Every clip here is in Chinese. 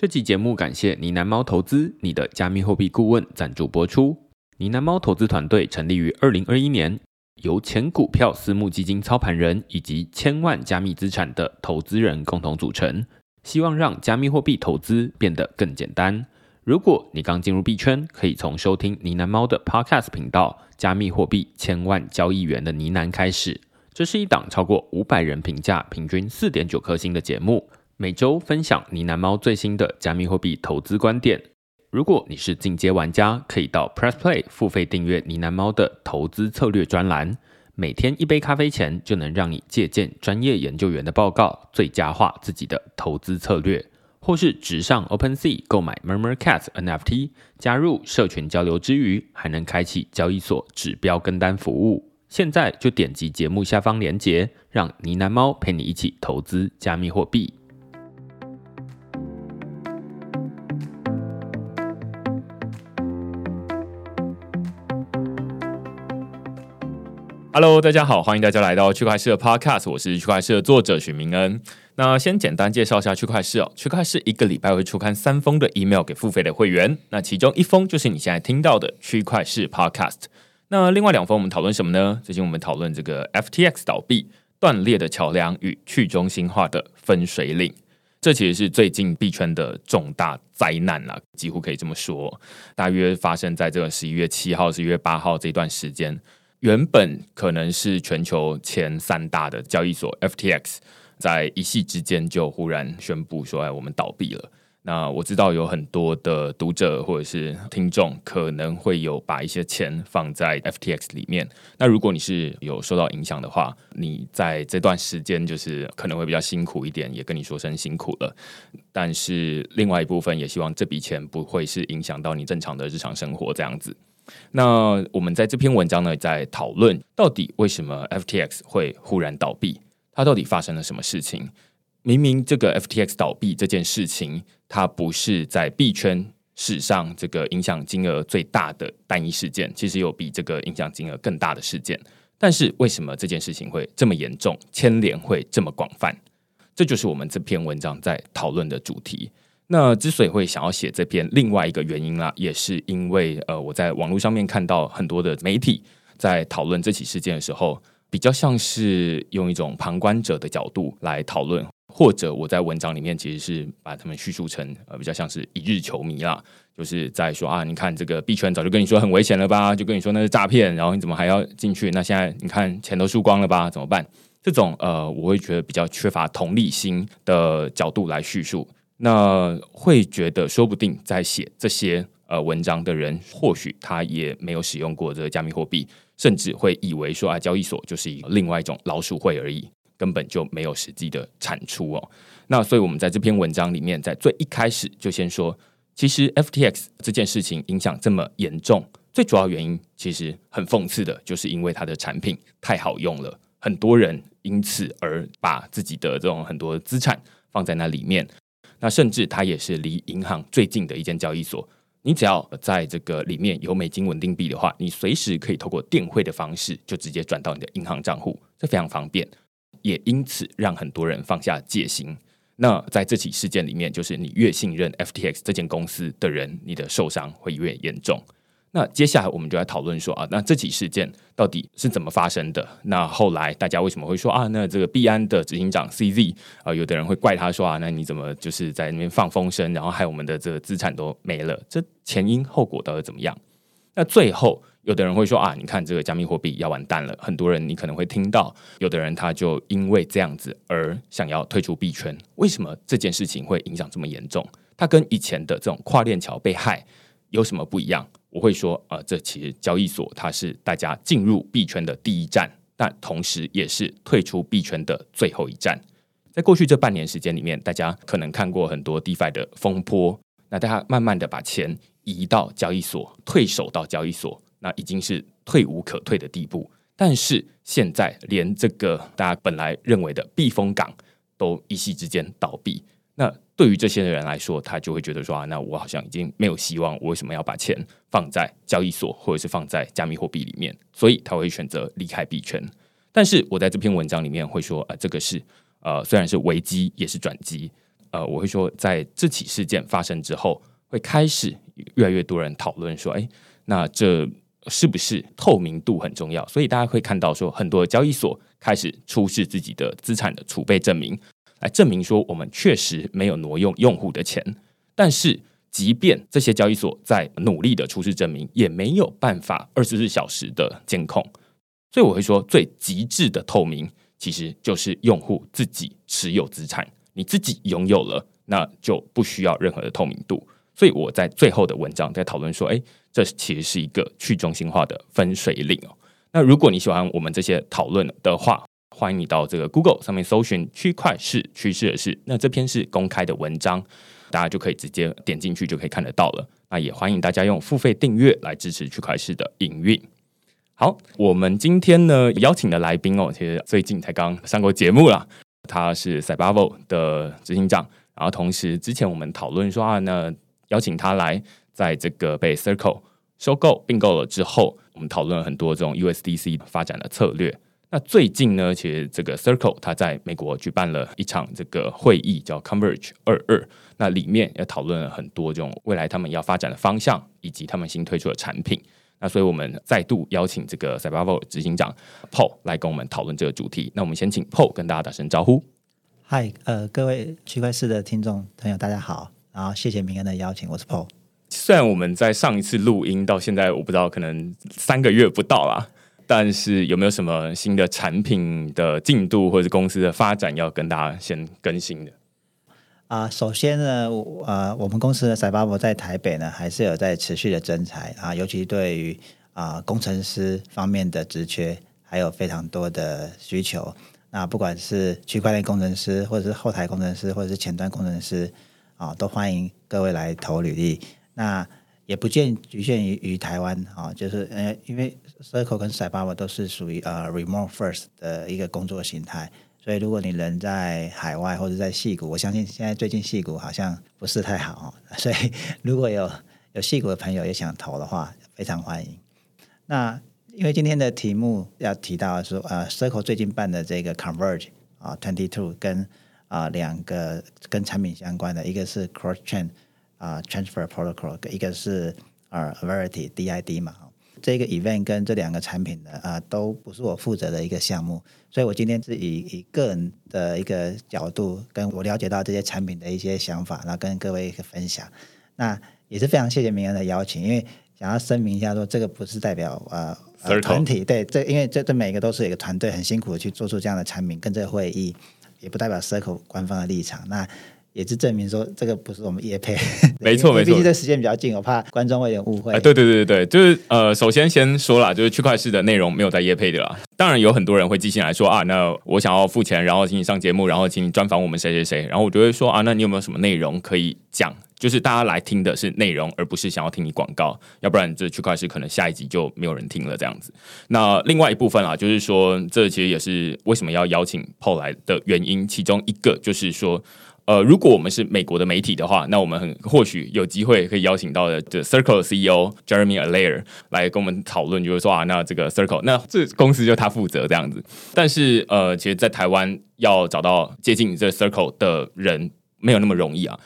这期节目感谢呢喃猫投资你的加密货币顾问赞助播出。呢喃猫投资团队成立于二零二一年，由前股票私募基金操盘人以及千万加密资产的投资人共同组成，希望让加密货币投资变得更简单。如果你刚进入币圈，可以从收听呢喃猫的 Podcast 频道《加密货币千万交易员的呢喃》开始。这是一档超过五百人评价、平均四点九颗星的节目。每周分享呢喃猫最新的加密货币投资观点。如果你是进阶玩家，可以到 Press Play 付费订阅呢喃猫的投资策略专栏。每天一杯咖啡钱，就能让你借鉴专业研究员的报告，最佳化自己的投资策略。或是直上 OpenSea 购买 Murmur Cat NFT，加入社群交流之余，还能开启交易所指标跟单服务。现在就点击节目下方链接，让呢喃猫陪你一起投资加密货币。Hello，大家好，欢迎大家来到区块市的 Podcast，我是区块市的作者许明恩。那先简单介绍一下区块市哦，区块市一个礼拜会出刊三封的 email 给付费的会员，那其中一封就是你现在听到的区块市 Podcast。那另外两封我们讨论什么呢？最近我们讨论这个 FTX 倒闭、断裂的桥梁与去中心化的分水岭，这其实是最近币圈的重大灾难了，几乎可以这么说。大约发生在这个十一月七号、十一月八号这段时间。原本可能是全球前三大的交易所 FTX，在一夕之间就忽然宣布说：“哎，我们倒闭了。”那我知道有很多的读者或者是听众可能会有把一些钱放在 FTX 里面。那如果你是有受到影响的话，你在这段时间就是可能会比较辛苦一点，也跟你说声辛苦了。但是另外一部分也希望这笔钱不会是影响到你正常的日常生活这样子。那我们在这篇文章呢，在讨论到底为什么 FTX 会忽然倒闭？它到底发生了什么事情？明明这个 FTX 倒闭这件事情，它不是在币圈史上这个影响金额最大的单一事件，其实有比这个影响金额更大的事件。但是为什么这件事情会这么严重，牵连会这么广泛？这就是我们这篇文章在讨论的主题。那之所以会想要写这篇，另外一个原因啦，也是因为呃，我在网络上面看到很多的媒体在讨论这起事件的时候，比较像是用一种旁观者的角度来讨论，或者我在文章里面其实是把他们叙述成呃，比较像是一日球迷啦，就是在说啊，你看这个币圈早就跟你说很危险了吧，就跟你说那是诈骗，然后你怎么还要进去？那现在你看钱都输光了吧，怎么办？这种呃，我会觉得比较缺乏同理心的角度来叙述。那会觉得，说不定在写这些呃文章的人，或许他也没有使用过这个加密货币，甚至会以为说啊，交易所就是一另外一种老鼠会而已，根本就没有实际的产出哦。那所以，我们在这篇文章里面，在最一开始就先说，其实 FTX 这件事情影响这么严重，最主要原因其实很讽刺的，就是因为它的产品太好用了，很多人因此而把自己的这种很多资产放在那里面。那甚至它也是离银行最近的一间交易所。你只要在这个里面有美金稳定币的话，你随时可以透过电汇的方式就直接转到你的银行账户，这非常方便。也因此让很多人放下戒心。那在这起事件里面，就是你越信任 FTX 这间公司的人，你的受伤会越严重。那接下来我们就来讨论说啊，那这起事件到底是怎么发生的？那后来大家为什么会说啊，那这个币安的执行长 CZ 啊，有的人会怪他说啊，那你怎么就是在那边放风声，然后害我们的这个资产都没了？这前因后果到底怎么样？那最后有的人会说啊，你看这个加密货币要完蛋了，很多人你可能会听到，有的人他就因为这样子而想要退出币圈。为什么这件事情会影响这么严重？它跟以前的这种跨链桥被害有什么不一样？我会说，呃，这其实交易所它是大家进入币圈的第一站，但同时也是退出币圈的最后一站。在过去这半年时间里面，大家可能看过很多 DeFi 的风波，那大家慢慢的把钱移到交易所，退守到交易所，那已经是退无可退的地步。但是现在连这个大家本来认为的避风港都一夕之间倒闭。那对于这些人来说，他就会觉得说啊，那我好像已经没有希望，我为什么要把钱放在交易所或者是放在加密货币里面？所以他会选择离开币圈。但是我在这篇文章里面会说，呃，这个是呃，虽然是危机，也是转机。呃，我会说，在这起事件发生之后，会开始越来越多人讨论说，哎，那这是不是透明度很重要？所以大家会看到说，很多交易所开始出示自己的资产的储备证明，来证明说我们确实没有挪用用户的钱。但是，即便这些交易所在努力的出示证明，也没有办法二十四小时的监控。所以我会说，最极致的透明，其实就是用户自己持有资产。你自己拥有了，那就不需要任何的透明度。所以我在最后的文章在讨论说，哎，这其实是一个去中心化的分水岭哦。那如果你喜欢我们这些讨论的话，欢迎你到这个 Google 上面搜寻“区块式趋势的事”，那这篇是公开的文章，大家就可以直接点进去就可以看得到了。那也欢迎大家用付费订阅来支持区块式的营运。好，我们今天呢邀请的来宾哦，其实最近才刚上过节目了。他是 Cybavo 的执行长，然后同时之前我们讨论说啊，那邀请他来，在这个被 Circle 收购并购了之后，我们讨论了很多这种 USDC 发展的策略。那最近呢，其实这个 Circle 他在美国举办了一场这个会议，叫 Converge 二二，那里面也讨论了很多这种未来他们要发展的方向，以及他们新推出的产品。那所以，我们再度邀请这个 Cybavo 执行长 Paul 来跟我们讨论这个主题。那我们先请 Paul 跟大家打声招呼。嗨，呃，各位区块市的听众朋友，大家好。然后谢谢明恩的邀请，我是 Paul。虽然我们在上一次录音到现在，我不知道可能三个月不到啦，但是有没有什么新的产品的进度或者是公司的发展要跟大家先更新的？啊，首先呢，呃，我们公司的 c y b a 在台北呢，还是有在持续的增才啊，尤其对于啊工程师方面的职缺，还有非常多的需求。那不管是区块链工程师，或者是后台工程师，或者是前端工程师啊，都欢迎各位来投履历。那也不见局限于于台湾啊，就是呃，因为 Circle 跟 c y b a 都是属于呃 remote first 的一个工作形态。所以，如果你人在海外或者在戏谷，我相信现在最近戏谷好像不是太好，所以如果有有戏谷的朋友也想投的话，非常欢迎。那因为今天的题目要提到说，呃，Circle 最近办的这个 Converge 啊，Twenty Two 跟啊两个跟产品相关的，一个是 Cross Chain 啊 Transfer Protocol，一个是呃 Verity DID 嘛。这个 event 跟这两个产品的啊，都不是我负责的一个项目，所以我今天是以以个人的一个角度，跟我了解到这些产品的一些想法，然后跟各位一个分享。那也是非常谢谢明恩的邀请，因为想要声明一下，说这个不是代表呃团体，对，这因为这这每个都是一个团队很辛苦的去做出这样的产品，跟这个会议也不代表 Circle 官方的立场。那也是证明说这个不是我们叶配，没错没错。毕竟这时间比较近，我怕观众会有误会。对对对对对，就是呃，首先先说了，就是区块式的内容没有在叶配的啦。当然有很多人会寄信来说啊，那我想要付钱，然后请你上节目，然后请你专访我们谁谁谁，然后我就会说啊，那你有没有什么内容可以讲？就是大家来听的是内容，而不是想要听你广告，要不然这区块式可能下一集就没有人听了这样子。那另外一部分啊，就是说这其实也是为什么要邀请 Paul 来的原因，其中一个就是说。呃，如果我们是美国的媒体的话，那我们很或许有机会可以邀请到的这 Circle CEO Jeremy Allaire 来跟我们讨论，就是说啊，那这个 Circle，那这公司就他负责这样子。但是呃，其实，在台湾要找到接近这 Circle 的人，没有那么容易啊。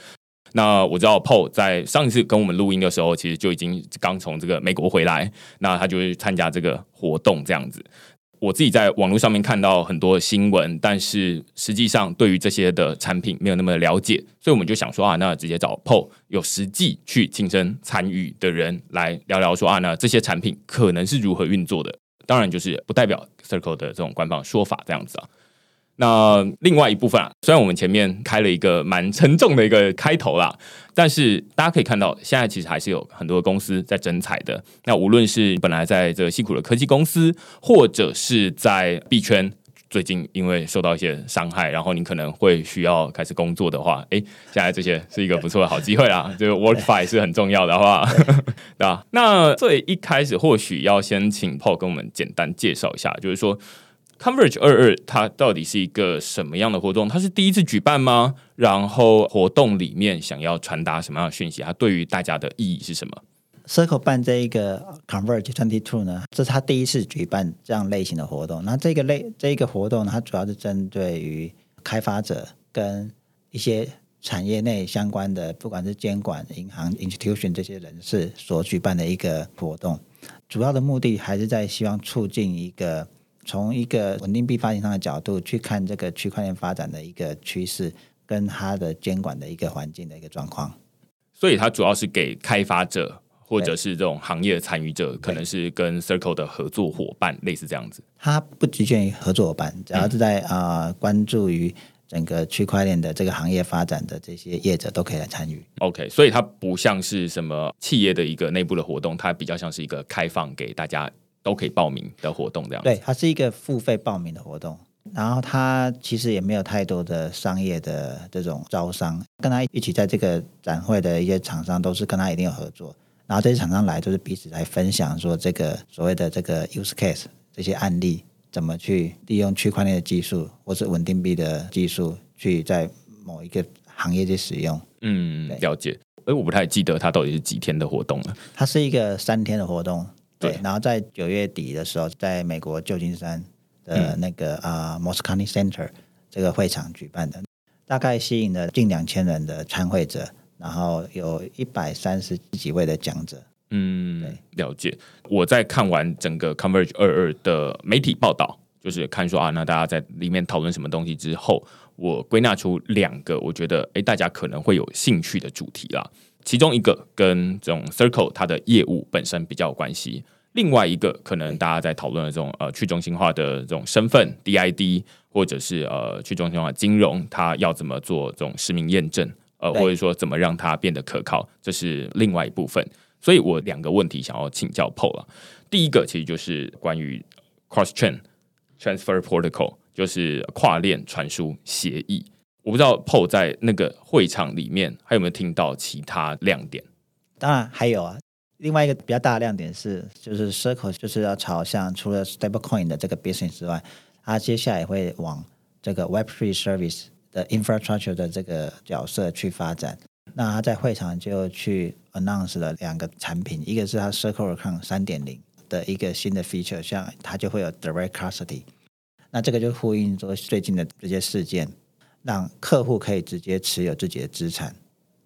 那我知道 Paul 在上一次跟我们录音的时候，其实就已经刚从这个美国回来，那他就会参加这个活动这样子。我自己在网络上面看到很多新闻，但是实际上对于这些的产品没有那么了解，所以我们就想说啊，那直接找 PO 有实际去亲身参与的人来聊聊，说啊，那这些产品可能是如何运作的。当然，就是不代表 Circle 的这种官方说法这样子啊。那另外一部分啊，虽然我们前面开了一个蛮沉重的一个开头啦，但是大家可以看到，现在其实还是有很多公司在增彩的。那无论是本来在这个辛苦的科技公司，或者是在币圈，最近因为受到一些伤害，然后你可能会需要开始工作的话，哎，现在这些是一个不错的好机会啦。这个 WorkFi 是很重要的话，对吧？那最一开始或许要先请 Paul 跟我们简单介绍一下，就是说。Converge 二二，它到底是一个什么样的活动？它是第一次举办吗？然后活动里面想要传达什么样的讯息？它对于大家的意义是什么？Circle 办这一个 Converge Twenty Two 呢，这是他第一次举办这样类型的活动。那这个类这一个活动呢，它主要是针对于开发者跟一些产业内相关的，不管是监管、银行、institution 这些人士所举办的一个活动，主要的目的还是在希望促进一个从一个稳定币发行商的角度去看这个区块链发展的一个趋势，跟它的监管的一个环境的一个状况。所以它主要是给开发者或者是这种行业的参与者，可能是跟 Circle 的合作伙伴，类似这样子。它不局限于合作伙伴，只要是在啊、关注于整个区块链的这个行业发展的这些业者都可以来参与。OK，所以它不像是什么企业的一个内部的活动，它比较像是一个开放给大家都可以报名的活动这样子。对，它是一个付费报名的活动，然后它其实也没有太多的商业的这种招商，跟他一起在这个展会的一些厂商都是跟他一定有合作，然后这些厂商来都是彼此来分享说这个所谓的这个 use case 这些案例怎么去利用区块链的技术或是稳定币的技术去在某一个行业去使用。嗯，了解。哎，我不太记得它到底是几天的活动了。它是一个三天的活动，对，然后在九月底的时候，在美国旧金山的那个啊、m o s c o n y Center 这个会场举办的，大概吸引了近两千人的参会者，然后有一百三十几位的讲者。嗯，了解。我在看完整个 Converge 二二的媒体报道，就是看说啊，那大家在里面讨论什么东西之后，我归纳出两个我觉得诶大家可能会有兴趣的主题啦。其中一个跟这种 Circle 它的业务本身比较有关系，另外一个可能大家在讨论的这种呃去中心化的这种身份 DID，或者是呃去中心化金融，它要怎么做这种实名验证，呃或者说怎么让它变得可靠，这是另外一部分。所以我两个问题想要请教 Paul 啊。第一个其实就是关于 cross chain transfer protocol，就是跨链传输协议。我不知道 Paul 在那个会场里面还有没有听到其他亮点？当然还有啊，另外一个比较大的亮点是，就是 Circle 就是要朝向除了 stablecoin 的这个 business 之外，它接下来会往这个 Web3 service 的 infrastructure 的这个角色去发展。那他在会场就去 announce 了两个产品，一个是它 Circle Account 三点零的一个新的 feature，像它就会有 direct custody。那这个就呼应说最近的这些事件，让客户可以直接持有自己的资产，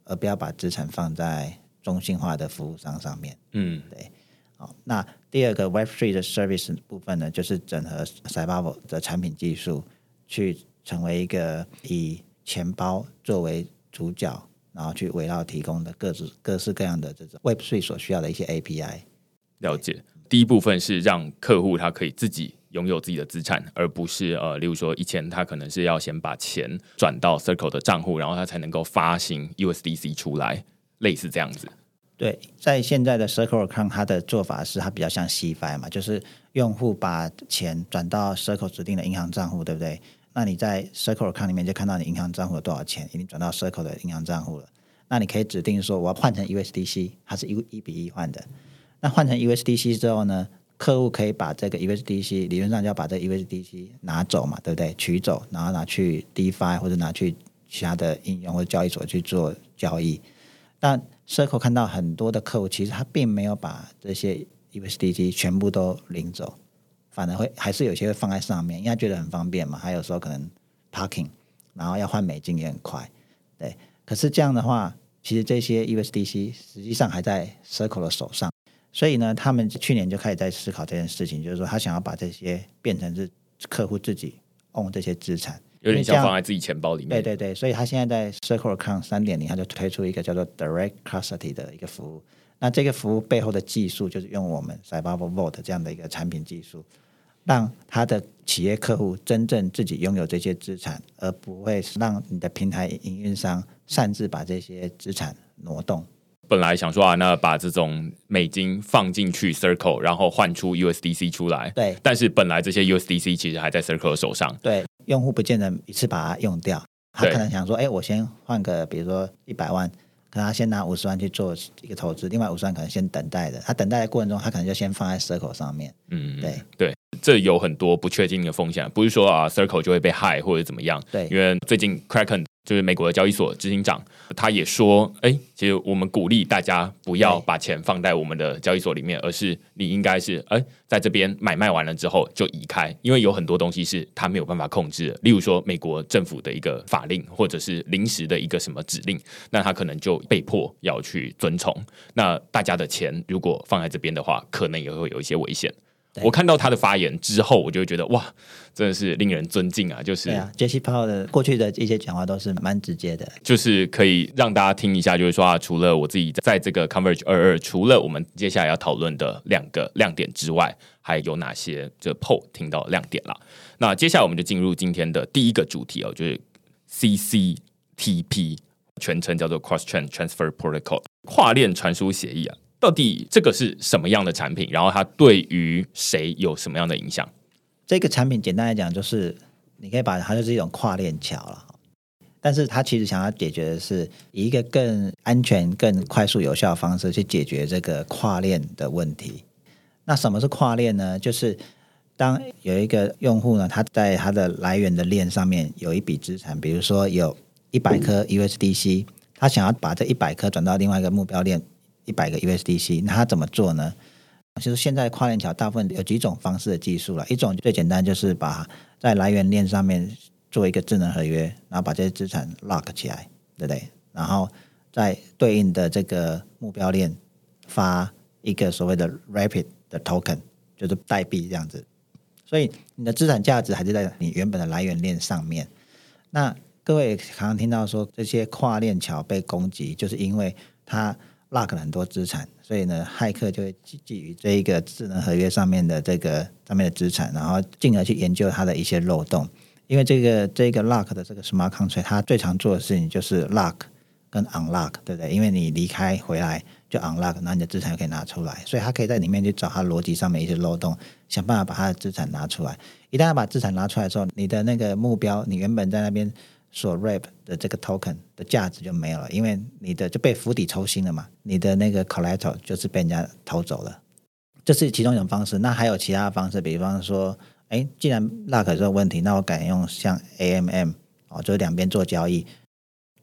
而不要把资产放在中心化的服务商上面。嗯对好，那第二个 Web3 的 service 部分呢，就是整合 c y b a v o 的产品技术，去成为一个以钱包作为主角，然后去围绕提供的各式各式各样的这种 Web3 所需要的一些 API。了解。第一部分是让客户他可以自己拥有自己的资产，而不是呃，例如说以前他可能是要先把钱转到 Circle 的账户，然后他才能够发行 USDC 出来，类似这样子。对，在现在的 Circle 银行它的做法是它比较像 CFI 嘛，就是用户把钱转到 Circle 指定的银行账户，对不对？那你在 Circle 银行里面就看到你银行账户有多少钱，已经转到 Circle 的银行账户了。那你可以指定说我要换成 USDC，它是一一比一换的。那换成 USDC 之后呢，客户可以把这个 USDC 理论上就要把这 USDC 拿走嘛，对不对？取走，然后拿去 DeFi 或者拿去其他的应用或者交易所去做交易。但 Circle 看到很多的客户，其实他并没有把这些 USDC 全部都领走，反而会还是有些会放在上面，因为他觉得很方便嘛。还有时候可能 parking，然后要换美金也很快，对。可是这样的话，其实这些 USDC 实际上还在 Circle 的手上，所以呢，他们去年就开始在思考这件事情，就是说他想要把这些变成是客户自己 own 这些资产。有点像放在自己钱包里面。对对对，所以他现在在 Circle Account 三点零，他就推出一个叫做 Direct Custody 的一个服务。那这个服务背后的技术就是用我们 c y b a v o Vault 这样的一个产品技术，让他的企业客户真正自己拥有这些资产，而不会让你的平台营运商擅自把这些资产挪动。本来想说啊，那把这种美金放进去 Circle，然后换出 USDC 出来。对但是本来这些 USDC 其实还在 Circle 的手上。对，用户不见得一次把它用掉，他可能想说，哎，我先换个，比如说一百万，可能他先拿五十万去做一个投资，另外五十万可能先等待的。他等待的过程中，他可能就先放在 Circle 上面。嗯，对对，这有很多不确定的风险，不是说啊 Circle 就会被害或者怎么样。对因为最近 Kraken 就是美国的交易所执行长，他也说，哎，其实我们鼓励大家不要把钱放在我们的交易所里面，而是你应该是，哎，在这边买卖完了之后就移开，因为有很多东西是他没有办法控制的，例如说美国政府的一个法令，或者是临时的一个什么指令，那他可能就被迫要去遵从。那大家的钱如果放在这边的话，可能也会有一些危险。我看到他的发言之后，我就觉得哇，真的是令人尊敬啊！就是对啊，杰西·鲍的过去的一些讲话都是蛮直接的，就是可以让大家听一下，就是说啊，除了我自己在这个 Converge 二二，除了我们接下来要讨论的两个亮点之外，还有哪些这 PO 听到亮点了？那接下来我们就进入今天的第一个主题哦，就是 CCTP，全称叫做 Cross Chain Transfer Protocol，跨链传输协议啊。到底这个是什么样的产品？然后它对于谁有什么样的影响？这个产品简单来讲，就是你可以把它就是一种跨链桥了。但是它其实想要解决的是以一个更安全、更快速、有效的方式去解决这个跨链的问题。那什么是跨链呢？就是当有一个用户呢，他在他的来源的链上面有一笔资产，比如说有一百颗 USDC，他想要把这一百颗转到另外一个目标链。一百个 USDC，那他怎么做呢？其实现在跨链桥大部分有几种方式的技术了。一种最简单就是把在来源链上面做一个智能合约，然后把这些资产 lock 起来，对不对？然后在对应的这个目标链发一个所谓的 rapid 的 token，就是代币这样子。所以你的资产价值还是在你原本的来源链上面。那各位常常听到说这些跨链桥被攻击，就是因为它。Lock 很多资产，所以呢，骇客就会基于这一个智能合约上面的这个上面的资产，然后进而去研究它的一些漏洞。因为这个这个 lock 的这个 smart contract，它最常做的事情就是 lock 跟 unlock，对不对？因为你离开回来就 unlock，那你的资产可以拿出来，所以它可以在里面去找它逻辑上面一些漏洞，想办法把它的资产拿出来。一旦把资产拿出来之后，你的那个目标，你原本在那边。所 rap 的这个 token 的价值就没有了，因为你的就被釜底抽薪了嘛，你的那个 collateral 就是被人家偷走了，这是其中一种方式。那还有其他的方式，比方说，哎，既然 lock 这个问题，那我改用像 AMM 哦，就是两边做交易，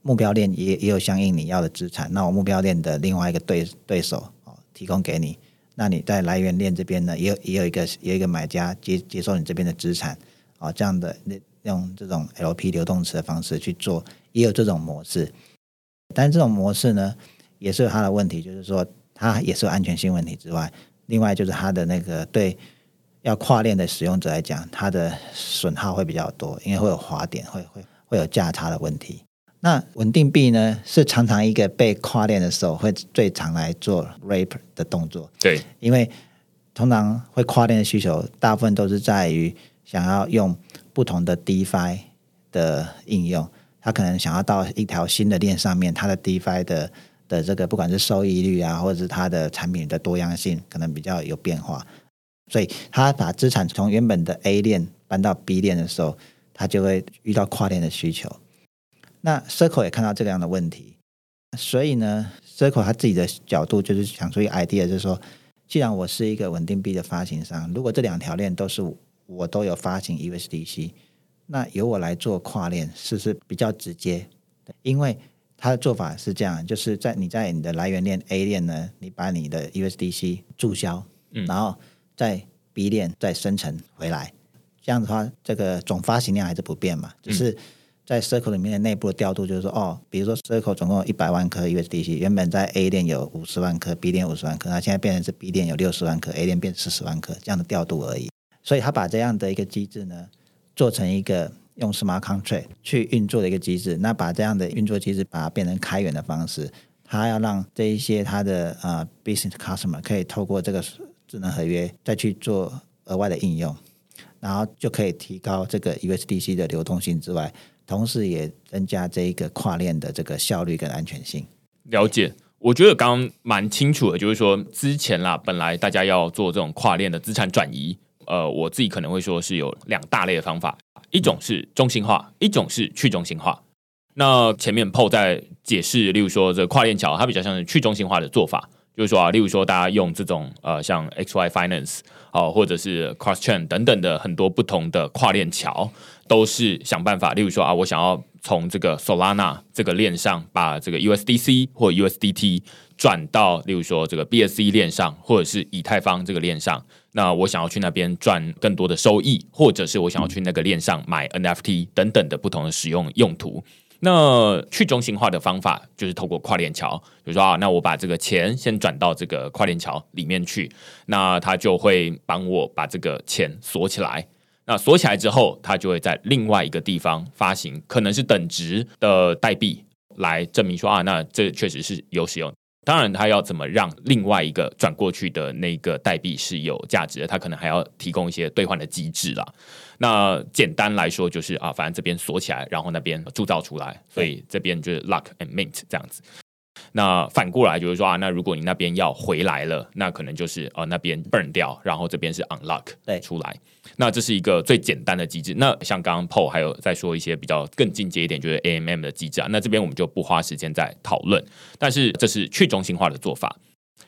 目标链也也有相应你要的资产，那我目标链的另外一个对对手哦提供给你，那你在来源链这边呢，也有也有一个有一个买家接接受你这边的资产哦，这样的那。用这种 LP 流动池的方式去做，也有这种模式，但是这种模式呢，也是有它的问题，就是说它也是有安全性问题之外，另外就是它的那个对要跨链的使用者来讲，它的损耗会比较多，因为会有滑点，会会会有价差的问题。那稳定币呢，是常常一个被跨链的时候会最常来做 rape 的动作，对，因为通常会跨链的需求，大部分都是在于想要用。不同的 DeFi 的应用，他可能想要到一条新的链上面，它的 DeFi 的的这个不管是收益率啊，或者是它的产品的多样性，可能比较有变化，所以他把资产从原本的 A 链搬到 B 链的时候，他就会遇到跨链的需求。那 Circle 也看到这样的问题，所以呢，Circle 他自己的角度就是想出一个 idea，就是说，既然我是一个稳定币的发行商，如果这两条链都是我都有发行 USDC，那由我来做跨链是不是比较直接？因为他的做法是这样，就是在你在你的来源链 A 链呢，你把你的 USDC 注销，嗯，然后在 B 链再生成回来，这样子的话，这个总发行量还是不变嘛？只是在 Circle 里面的内部的调度，就是说，哦，比如说 Circle 总共有一百万颗 USDC，原本在 A 链有五十万颗，B 链五十万颗，那现在变成是 B 链有六十万颗，A 链变四十万颗，这样的调度而已。所以他把这样的一个机制呢，做成一个用 smart contract 去运作的一个机制。那把这样的运作机制把它变成开源的方式，他要让这一些他的呃 business customer 可以透过这个智能合约再去做额外的应用，然后就可以提高这个 USDC 的流动性之外，同时也增加这一个跨链的这个效率跟安全性。了解，我觉得刚刚蛮清楚的，就是说之前啦，本来大家要做这种跨链的资产转移。呃，我自己可能会说是有两大类的方法，一种是中心化，一种是去中心化。那前面 PO 在解释，例如说这跨链桥，它比较像是去中心化的做法，就是说啊，例如说大家用这种呃像 XY Finance 哦，或者是 Cross Chain 等等的很多不同的跨链桥，都是想办法，例如说啊，我想要从这个 Solana 这个链上把这个 USDC 或 USDT 转到，例如说这个 BSC 链上，或者是以太坊这个链上。那我想要去那边赚更多的收益，或者是我想要去那个链上买 NFT 等等的不同的使用用途。那去中心化的方法就是透过跨链桥，比如说啊，那我把这个钱先转到这个跨链桥里面去，那它就会帮我把这个钱锁起来。那锁起来之后，它就会在另外一个地方发行，可能是等值的代币来证明说啊，那这确实是有使用。当然，他要怎么让另外一个转过去的那个代币是有价值的？他可能还要提供一些兑换的机制啦。那简单来说，就是啊，反正这边锁起来，然后那边铸造出来，所以这边就是 lock and mint 这样子。那反过来就是说啊，那如果你那边要回来了，那可能就是呃那边 burn 掉，然后这边是 unlock 对出来。那这是一个最简单的机制。那像刚刚 Paul 还有再说一些比较更进阶一点，就是 AMM 的机制啊。那这边我们就不花时间再讨论。但是这是去中心化的做法，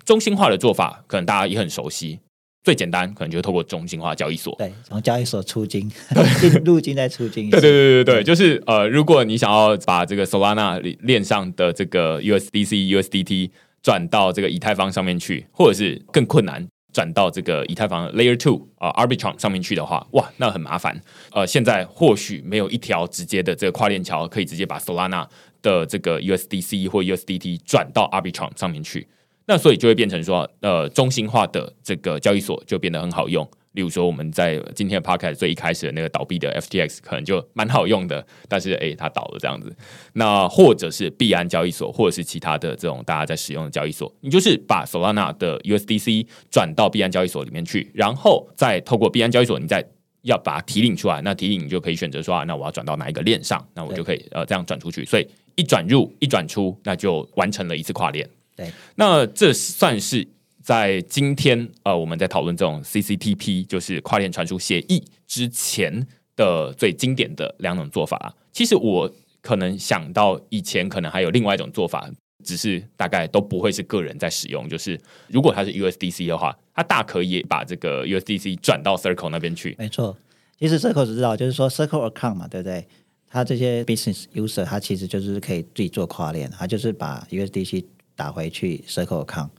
中心化的做法可能大家也很熟悉。最简单可能就是透过中心化交易所。对，从交易所出金，进入金再出金。对对对对对，就是呃，如果你想要把这个 Solana 链上的这个 USDC、USDT 转到这个以太坊上面去，或者是更困难转到这个以太坊 Layer Two 啊 Arbitrum 上面去的话，哇，那很麻烦。呃，现在或许没有一条直接的这个跨链桥可以直接把 Solana 的这个 USDC 或 USDT 转到 Arbitrum 上面去。那所以就会变成说，呃，中心化的这个交易所就变得很好用。例如说，我们在今天的 podcast 最一开始的那个倒闭的 FTX 可能就蛮好用的，但是诶，它倒了这样子。那或者是币安交易所，或者是其他的这种大家在使用的交易所，你就是把 Solana 的 USDC 转到币安交易所里面去，然后再透过币安交易所，你再要把它提领出来。那提领你就可以选择说，啊，那我要转到哪一个链上，那我就可以呃这样转出去。所以一转入一转出，那就完成了一次跨链。对，那这算是在今天呃，我们在讨论这种 CCTP，就是跨链传输协议之前的最经典的两种做法啊。其实我可能想到以前可能还有另外一种做法，只是大概都不会是个人在使用。就是如果它是 USDC 的话，它大可以把这个 USDC 转到 Circle 那边去。没错，其实 Circle 知道，就是说 Circle Account 嘛，对不对？它这些 business user，它其实就是可以自己做跨链，它就是把 USDC 打回去 Circle count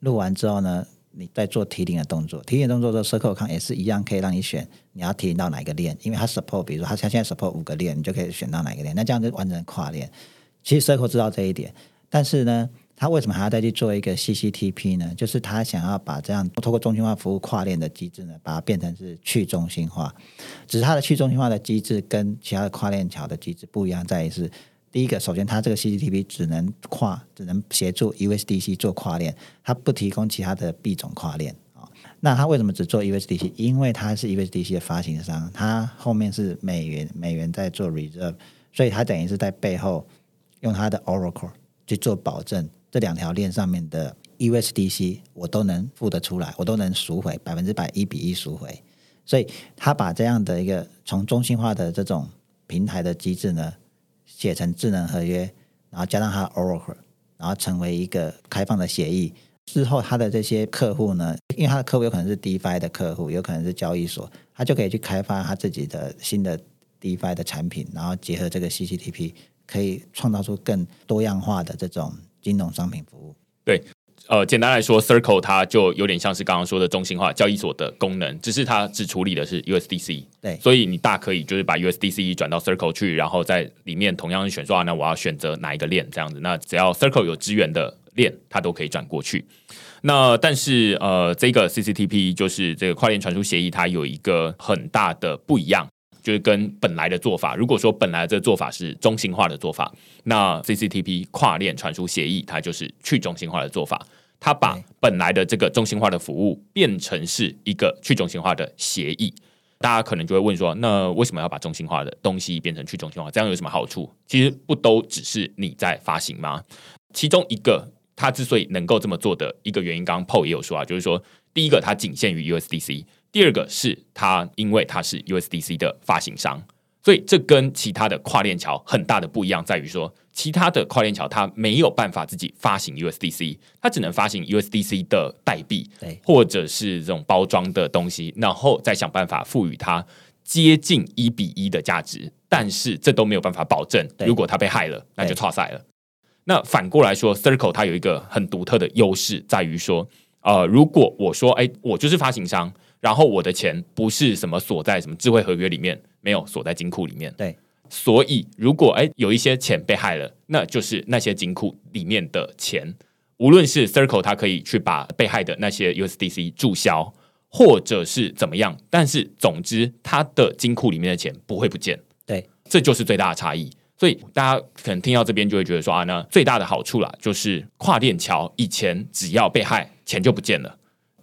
录完之后呢，你再做提领的动作。提领动作之后，Circle count 也是一样，可以让你选你要提领到哪个链，因为它 support，比如说它它现在 support 五个链，你就可以选到哪个链。那这样就完成跨链。其实 Circle 知道这一点，但是呢，他为什么还要再去做一个 CCTP 呢？就是他想要把这样透过中心化服务跨链的机制呢，把它变成是去中心化。只是它的去中心化的机制跟其他的跨链桥的机制不一样，在于是。第一个，首先它这个 CCTP 只能跨，只能协助 USDC 做跨链，它不提供其他的币种跨链啊。那它为什么只做 USDC？因为它是 USDC 的发行商，它后面是美元，美元在做 reserve，所以它等于是在背后用它的 Oracle 去做保证，这两条链上面的 USDC 我都能付得出来，我都能赎回百分之百一比一赎回。所以它把这样的一个从中心化的这种平台的机制呢。写成智能合约，然后加上它 Oracle，然后成为一个开放的协议之后，他的这些客户呢，因为他的客户有可能是 DeFi 的客户，有可能是交易所，他就可以去开发他自己的新的 DeFi 的产品，然后结合这个 CCTP，可以创造出更多样化的这种金融商品服务。对。呃，简单来说，Circle 它就有点像是刚刚说的中心化交易所的功能，只是它只处理的是 USDC。对，所以你大可以就是把 USDC 转到 Circle 去，然后在里面同样选说啊，那我要选择哪一个链这样子。那只要 Circle 有支援的链，它都可以转过去。那但是呃，这个 CCTP 就是这个跨链传输协议，它有一个很大的不一样。就是跟本来的做法，如果说本来这个做法是中心化的做法，那 CCTP 跨链传输协议它就是去中心化的做法，它把本来的这个中心化的服务变成是一个去中心化的协议。大家可能就会问说，那为什么要把中心化的东西变成去中心化？这样有什么好处？其实不都只是你在发行吗？其中一个，它之所以能够这么做的一个原因，刚刚 PO 也有说啊，就是说第一个它仅限于 USDC。第二个是它，因为它是 USDC 的发行商，所以这跟其他的跨链桥很大的不一样，在于说，其他的跨链桥它没有办法自己发行 USDC，它只能发行 USDC 的代币，对，或者是这种包装的东西，然后再想办法赋予它接近一比一的价值，但是这都没有办法保证，如果它被害了，那就对错赛了。那反过来说，Circle 它有一个很独特的优势，在于说，呃，如果我说，哎，我就是发行商，然后我的钱不是什么锁在什么智慧合约里面，没有锁在金库里面，对所以如果哎有一些钱被害了，那就是那些金库里面的钱，无论是 Circle 它可以去把被害的那些 USDC 注销，或者是怎么样，但是总之它的金库里面的钱不会不见，对这就是最大的差异。所以大家可能听到这边就会觉得说啊，那最大的好处啦，就是跨链桥以前只要被害，钱就不见了。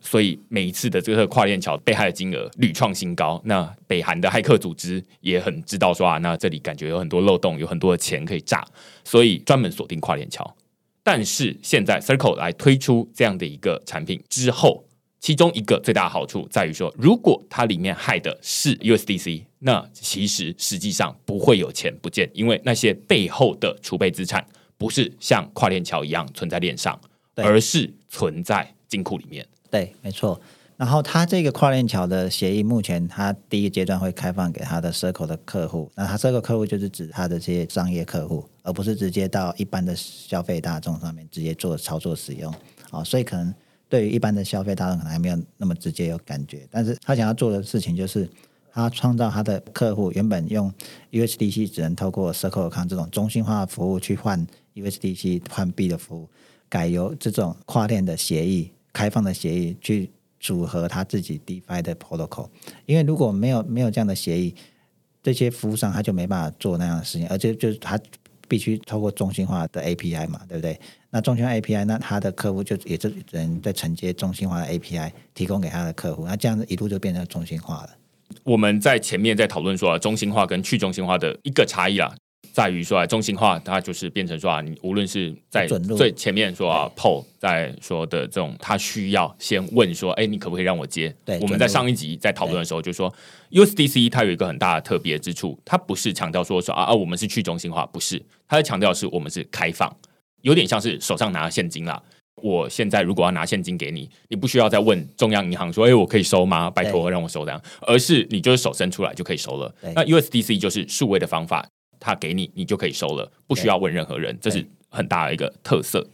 所以每一次的这个跨链桥被害的金额屡创新高，那北韩的骇客组织也很知道说啊，那这里感觉有很多漏洞，有很多的钱可以炸，所以专门锁定跨链桥。但是现在 Circle 来推出这样的一个产品之后，其中一个最大的好处在于说，如果它里面害的是 USDC，那其实实际上不会有钱不见，因为那些背后的储备资产不是像跨链桥一样存在链上，而是存在金库里面。对，没错。然后它这个跨链桥的协议，目前它第一阶段会开放给它的 Circle 的客户。那它 Circle 客户就是指它的这些商业客户，而不是直接到一般的消费大众上面直接做操作使用。哦，所以可能对于一般的消费大众可能还没有那么直接有感觉，但是他想要做的事情就是。他创造他的客户原本用 USDC 只能透过 Circle 康这种中心化服务去换 USDC 换币的服务，改由这种跨链的协议、开放的协议去组合他自己 DeFi 的 protocol。因为如果没有没有这样的协议，这些服务商他就没办法做那样的事情，而且就是他必须透过中心化的 API 嘛，对不对？那中心化 API，那他的客户就也就只能在承接中心化的 API 提供给他的客户，那这样子一路就变成中心化了。我们在前面在讨论说、啊，中心化跟去中心化的一个差异啦，在于说啊，中心化它就是变成说啊，你无论是在最前面说啊，PO 在说的这种，他需要先问说，哎，你可不可以让我接？对我们在上一集在讨论的时候就说，USDC 它有一个很大的特别之处，它不是强调说说啊啊，我们是去中心化，不是，它在强调的是我们是开放，有点像是手上拿现金啦。我现在如果要拿现金给你，你不需要再问中央银行说：“哎，我可以收吗？拜托让我收这样。”而是你就是手伸出来就可以收了。那 USDC 就是数位的方法，它给你，你就可以收了，不需要问任何人，这是很大的一个特色。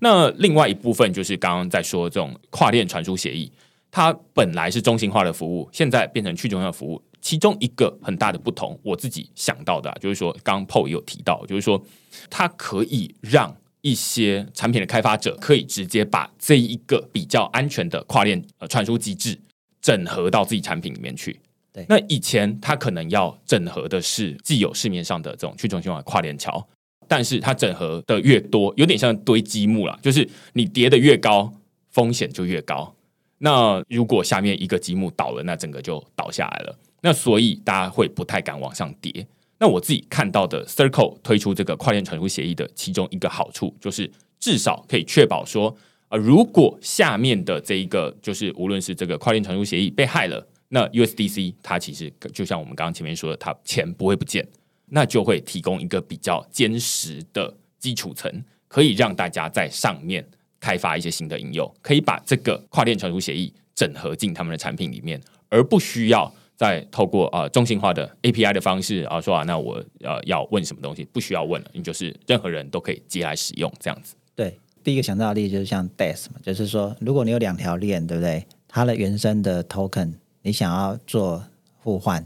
那另外一部分就是刚刚在说这种跨链传输协议，它本来是中心化的服务，现在变成去中心化服务。其中一个很大的不同，我自己想到的、啊、就是说，刚刚 PO 也有提到，就是说它可以让一些产品的开发者可以直接把这一个比较安全的跨链呃传输机制整合到自己产品里面去。对那以前它可能要整合的是既有市面上的这种去中心化跨链桥，但是它整合的越多，有点像堆积木啦，就是你叠的越高，风险就越高。那如果下面一个积木倒了，那整个就倒下来了。那所以大家会不太敢往上叠。那我自己看到的 Circle 推出这个跨链传输协议的其中一个好处，就是至少可以确保说，呃，如果下面的这一个就是无论是这个跨链传输协议被害了，那 USDC 它其实就像我们刚刚前面说的，它钱不会不见，那就会提供一个比较坚实的基础层，可以让大家在上面开发一些新的应用，可以把这个跨链传输协议整合进他们的产品里面，而不需要再透过啊、呃中心化的 API 的方式啊说啊，那我呃要问什么东西不需要问了，你就是任何人都可以接来使用这样子。对，第一个想到的例子就是像 DES 嘛，就是说，如果你有两条链，对不对？它的原生的 token 你想要做互换，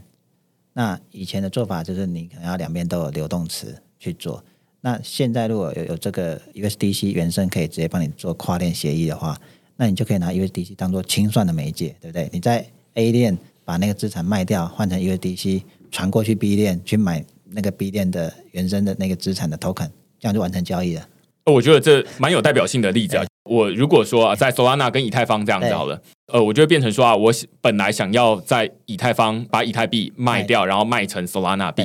那以前的做法就是你可能要两边都有流动池去做。那现在如果有有这个 USDC 原生可以直接帮你做跨链协议的话，那你就可以拿 USDC 当做清算的媒介，对不对？你在 A 链把那个资产卖掉，换成 USDC 传过去 B 链去买那个 B 链的原生的那个资产的 token，这样就完成交易了。呃我觉得这蛮有代表性的例子啊。我如果说啊，在 Solana 跟以太坊这样子好了，呃，我就会变成说啊，我本来想要在以太坊把以太币卖掉，然后卖成 Solana 币，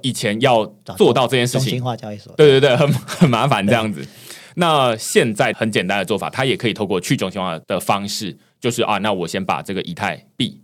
以前要做到这件事情。中心，化交易所，对对对，很很麻烦这样子。那现在很简单的做法，它也可以透过去中心化的方式，就是啊，那我先把这个以太币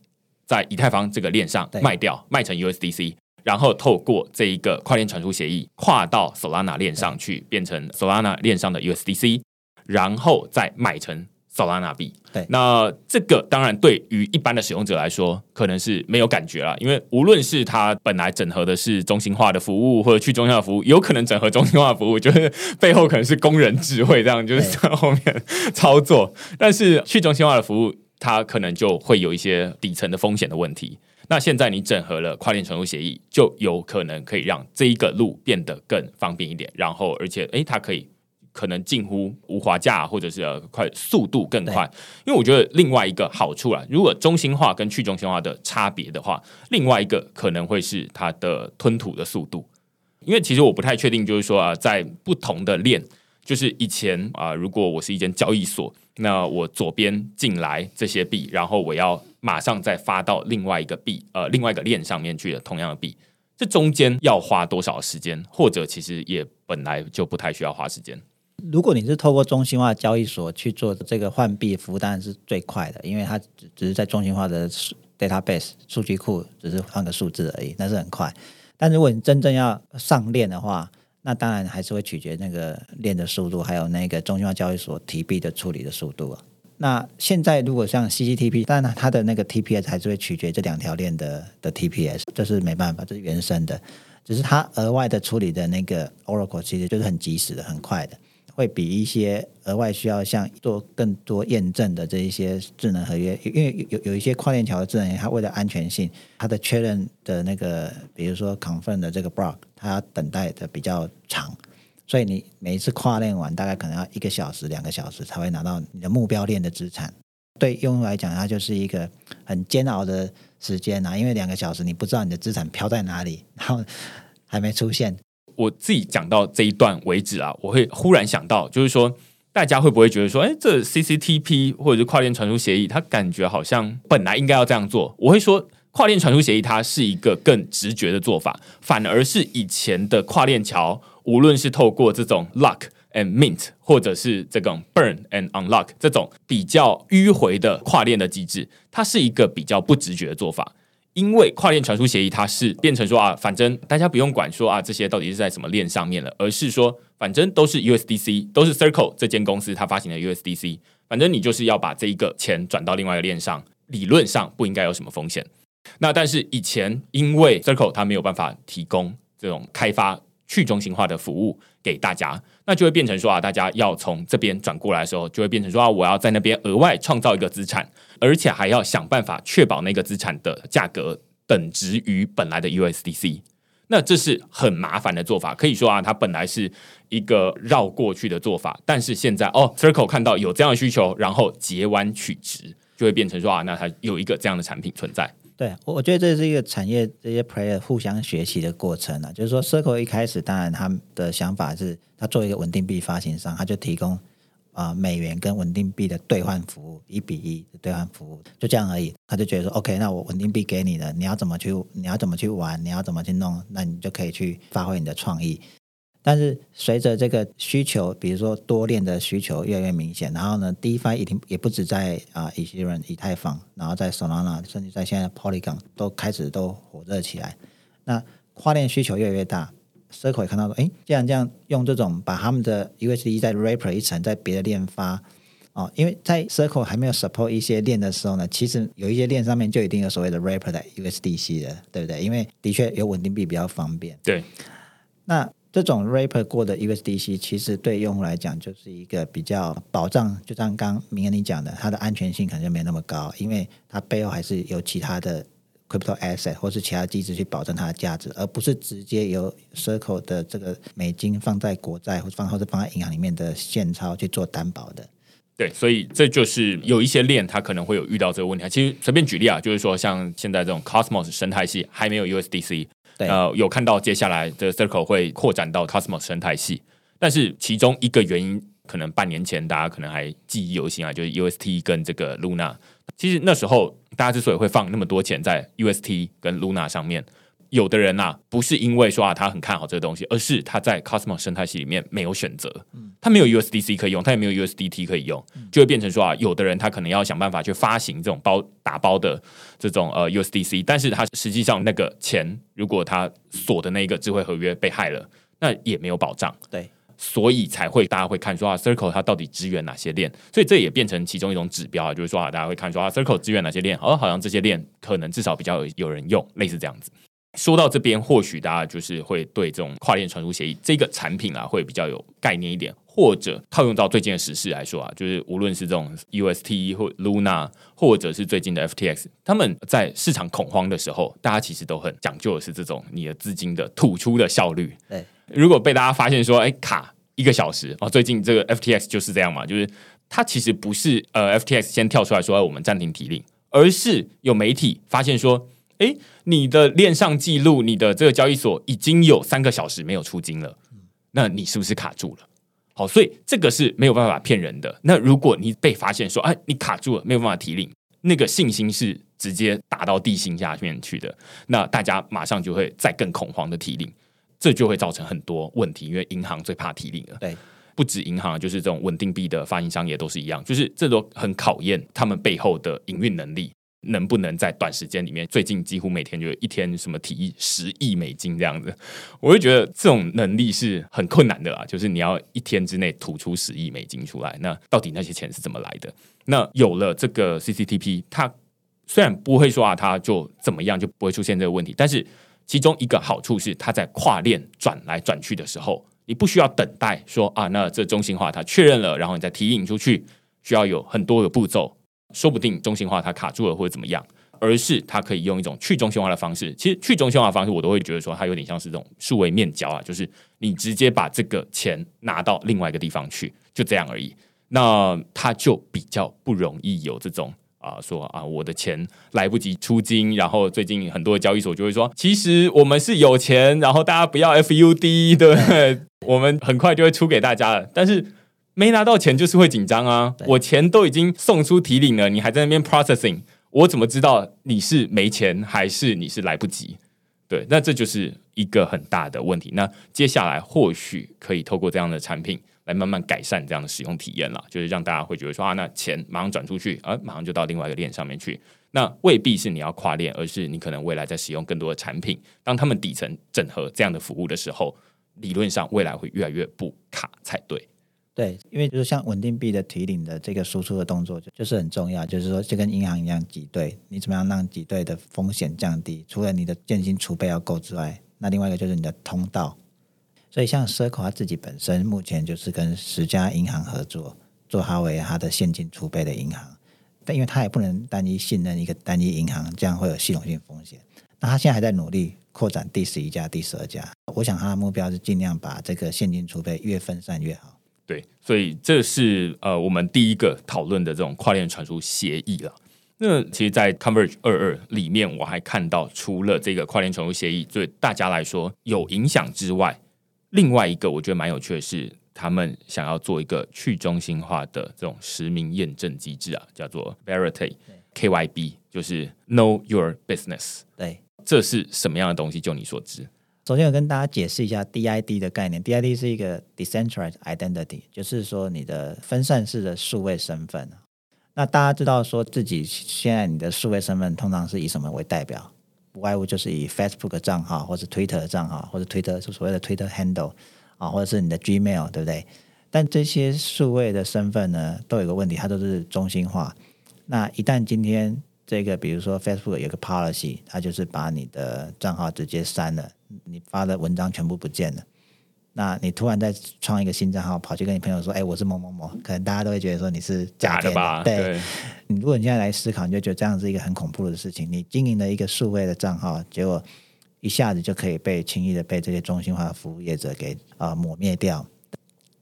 在以太坊这个链上对。卖掉，卖成 USDC，然后透过这一个跨链传输协议跨到 Solana 链上去，变成 Solana 链上的 USDC，然后再买成 Solana 币。对那这个当然对于一般的使用者来说，可能是没有感觉啦，因为无论是它本来整合的是中心化的服务，或者去中心化的服务，有可能整合中心化的服务，就是背后可能是工人智慧这样，就是 在后面操作。但是去中心化的服务，它可能就会有一些底层的风险的问题。那现在你整合了跨链传输协议，就有可能可以让这一个路变得更方便一点，然后而且诶，它可以可能近乎无滑价，或者是呃快速度更快。因为我觉得另外一个好处啊，如果中心化跟去中心化的差别的话，另外一个可能会是它的吞吐的速度。因为其实我不太确定，就是说啊，在不同的链，就是以前啊，如果我是一间交易所，那我左边进来这些币，然后我要马上再发到另外一个币，呃，另外一个链上面去的同样的币，这中间要花多少时间？或者其实也本来就不太需要花时间。如果你是透过中心化交易所去做这个换币服务，当然是最快的，因为它只只是在中心化的 database 数据库，只是换个数字而已，那是很快。但如果你真正要上链的话，那当然还是会取决那个链的速度，还有那个中心化交易所提币的处理的速度啊。那现在如果像 CCTP，当然它的那个 TPS 还是会取决这两条链的的 TPS，这是没办法，这是原生的。只是它额外的处理的那个 Oracle 其实就是很及时的、很快的，会比一些额外需要像做更多验证的这一些智能合约，因为有有一些跨链桥的智能，它为了安全性，它的确认的那个，比如说 confirm 的这个 block，它等待的比较长。所以你每一次跨链完，大概可能要一个小时、两个小时才会拿到你的目标链的资产。对用户来讲，它就是一个很煎熬的时间啊，因为两个小时你不知道你的资产飘在哪里，然后还没出现。我自己讲到这一段为止啊，我会忽然想到，就是说大家会不会觉得说，哎，这 CCTP 或者是跨链传输协议，它感觉好像本来应该要这样做？我会说，跨链传输协议它是一个更直觉的做法，反而是以前的跨链桥。无论是透过这种 lock and mint，或者是这种 burn and unlock 这种比较迂回的跨链的机制，它是一个比较不直觉的做法。因为跨链传输协议，它是变成说啊，反正大家不用管说啊，这些到底是在什么链上面了，而是说反正都是 USDC，都是 Circle 这间公司它发行的 USDC，反正你就是要把这一个钱转到另外一个链上，理论上不应该有什么风险。那但是以前因为 Circle 它没有办法提供这种开发。去中心化的服务给大家，那就会变成说啊，大家要从这边转过来的时候，就会变成说啊，我要在那边额外创造一个资产，而且还要想办法确保那个资产的价格等值于本来的 USDC。那这是很麻烦的做法，可以说啊，它本来是一个绕过去的做法，但是现在哦，Circle 看到有这样的需求，然后截弯取直，就会变成说啊，那它有一个这样的产品存在。对，我我觉得这是一个产业这些 player 互相学习的过程啊。就是说，Circle 一开始当然他的想法是，他作为一个稳定币发行商，他就提供啊美元跟稳定币的兑换服务，一比一的兑换服务，就这样而已。他就觉得说，OK，那我稳定币给你了，你要怎么去，你要怎么去玩，你要怎么去弄，那你就可以去发挥你的创意。但是随着这个需求，比如说多链的需求越来越明显，然后呢，DeFi 已经也不止在啊以太链、以太坊，然后在 Solana，甚至在现在 Polygon 都开始都火热起来。那跨链需求越来越大，Circle 也看到说，哎，既然这样用这种把他们的 USD 在 Wrapper 一层，在别的链发哦，因为在 Circle 还没有 support 一些链的时候呢，其实有一些链上面就一定有所谓的 Wrapper 的 USDC 的，对不对？因为的确有稳定币比较方便。对，那。这种 Rapper 过的 USDC 其实对用户来讲就是一个比较保障，就像刚明恩你讲的，它的安全性可能就没那么高，因为它背后还是有其他的 crypto asset 或是其他机制去保证它的价值，而不是直接由 Circle 的这个美金放在国债或放或者放在银行里面的现钞去做担保的。对，所以这就是有一些链它可能会有遇到这个问题。其实随便举例啊，就是说像现在这种 Cosmos 生态系还没有 USDC。呃，有看到接下来的 Circle 会扩展到 Cosmos 生态系，但是其中一个原因，可能半年前大家可能还记忆犹新啊，就是 UST 跟这个 Luna。其实那时候大家之所以会放那么多钱在 UST 跟 Luna 上面。有的人呐，不是因为说啊他很看好这个东西，而是他在 Cosmos 生态系里面没有选择，他没有 USDC 可以用，他也没有 USDT 可以用，就会变成说啊，有的人他可能要想办法去发行这种包打包的这种呃 USDC，但是他实际上那个钱，如果他锁的那个智慧合约被害了，那也没有保障。对，所以才会大家会看说啊，Circle 它到底支援哪些链？所以这也变成其中一种指标啊，就是说啊，大家会看说啊，Circle 支援哪些链？哦，好像这些链可能至少比较有有人用，类似这样子。说到这边，或许大家就是会对这种跨链传输协议这个产品啊，会比较有概念一点，或者套用到最近的时事来说啊，就是无论是这种 UST 或 Luna，或者是最近的 FTX，他们在市场恐慌的时候，大家其实都很讲究的是这种你的资金的吐出的效率。对，如果被大家发现说，哎，卡一个小时哦，最近这个 FTX 就是这样嘛，就是它其实不是呃 FTX 先跳出来说我们暂停提令，而是有媒体发现说。哎，你的链上记录，你的这个交易所已经有三个小时没有出金了，那你是不是卡住了？好，所以这个是没有办法骗人的。那如果你被发现说，哎，你卡住了，没有办法提领，那个信心是直接打到地心下面去的，那大家马上就会再更恐慌的提领，这就会造成很多问题，因为银行最怕提领了。对，不止银行，就是这种稳定币的发行商也都是一样，就是这都很考验他们背后的营运能力。能不能在短时间里面？最近几乎每天就一天什么提十亿美金这样子，我就觉得这种能力是很困难的啦。就是你要一天之内吐出十亿美金出来，那到底那些钱是怎么来的？那有了这个 CCTP，它虽然不会说啊，它就怎么样就不会出现这个问题，但是其中一个好处是，它在跨链转来转去的时候，你不需要等待说啊，那这中心化它确认了，然后你再提引出去，需要有很多个步骤。说不定中心化它卡住了或者怎么样，而是它可以用一种去中心化的方式。其实去中心化方式，我都会觉得说它有点像是这种数位面交啊，就是你直接把这个钱拿到另外一个地方去，就这样而已。那它就比较不容易有这种啊，说啊我的钱来不及出金，然后最近很多交易所就会说，其实我们是有钱，然后大家不要 FUD，对，我们很快就会出给大家了，但是。没拿到钱就是会紧张啊！我钱都已经送出提领了，你还在那边 processing，我怎么知道你是没钱还是你是来不及？对，那这就是一个很大的问题。那接下来或许可以透过这样的产品来慢慢改善这样的使用体验了，就是让大家会觉得说啊，那钱马上转出去，啊，马上就到另外一个链上面去。那未必是你要跨链，而是你可能未来在使用更多的产品，当他们底层整合这样的服务的时候，理论上未来会越来越不卡才对。对，因为就是像稳定币的提领的这个输出的动作，就就是很重要。就是说，就跟银行一样挤兑，你怎么样让挤兑的风险降低？除了你的现金储备要够之外，那另外一个就是你的通道。所以，像 Circle 它自己本身目前就是跟十家银行合作，做它为它的现金储备的银行。但因为它也不能单一信任一个单一银行，这样会有系统性风险。那它现在还在努力扩展第十一家、第十二家。我想它的目标是尽量把这个现金储备越分散越好。对，所以这是呃我们第一个讨论的这种跨链传输协议了。那其实，在 Converge 二二里面，我还看到除了这个跨链传输协议对大家来说有影响之外，另外一个我觉得蛮有趣的是，他们想要做一个去中心化的这种实名验证机制啊，叫做 Verity KYB，就是 Know Your Business。对，这是什么样的东西？就你所知。首先，我跟大家解释一下 DID 的概念。DID 是一个 decentralized identity，就是说你的分散式的数位身份。那大家知道说自己现在你的数位身份通常是以什么为代表？不外乎就是以 Facebook 账号，或者 Twitter 账号，或者 Twitter 就所谓的 Twitter handle 啊，或者是你的 Gmail，对不对？但这些数位的身份呢，都有个问题，它都是中心化。那一旦今天这个，比如说 Facebook 有个 policy，它就是把你的账号直接删了。你发的文章全部不见了，那你突然再创一个新账号，跑去跟你朋友说：“哎，我是某某某。”可能大家都会觉得说你是假的吧？对。你如果你现在来思考，你就觉得这样是一个很恐怖的事情。你经营了一个数位的账号，结果一下子就可以被轻易的被这些中心化服务业者给啊抹灭掉。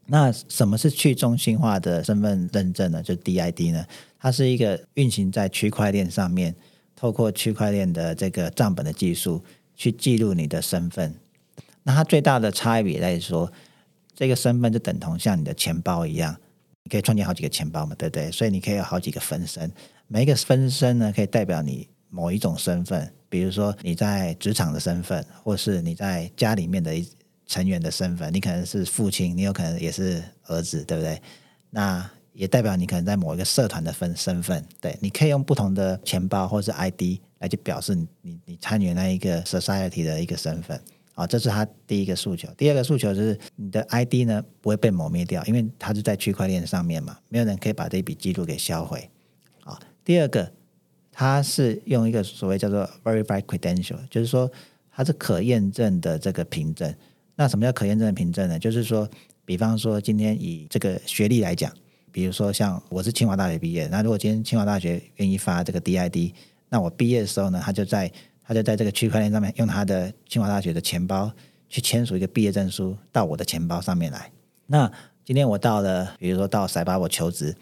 那什么是去中心化的身份认证呢？就 DID 呢？它是一个运行在区块链上面，透过区块链的这个账本的技术。去记录你的身份，那它最大的差别在于说，这个身份就等同像你的钱包一样，你可以创建好几个钱包嘛，对不对？所以你可以有好几个分身，每一个分身呢，可以代表你某一种身份，比如说你在职场的身份，或是你在家里面的一成员的身份，你可能是父亲，你有可能也是儿子，对不对？那也代表你可能在某一个社团的分身份，对，你可以用不同的钱包或是 ID 来去表示你你你参与那一个 society 的一个身份啊，这是他第一个诉求。第二个诉求就是你的 ID 呢不会被抹灭掉，因为它是在区块链上面嘛，没有人可以把这笔记录给销毁。啊，第二个，它是用一个所谓叫做 Verified Credential，就是说它是可验证的这个凭证。那什么叫可验证的凭证呢？就是说，比方说今天以这个学历来讲，比如说像我是清华大学毕业，那如果今天清华大学愿意发这个 DID，那我毕业的时候呢，他就在他就在这个区块链上面用他的清华大学的钱包去签署一个毕业证书到我的钱包上面来。那今天我到了，比如说到塞巴我求职，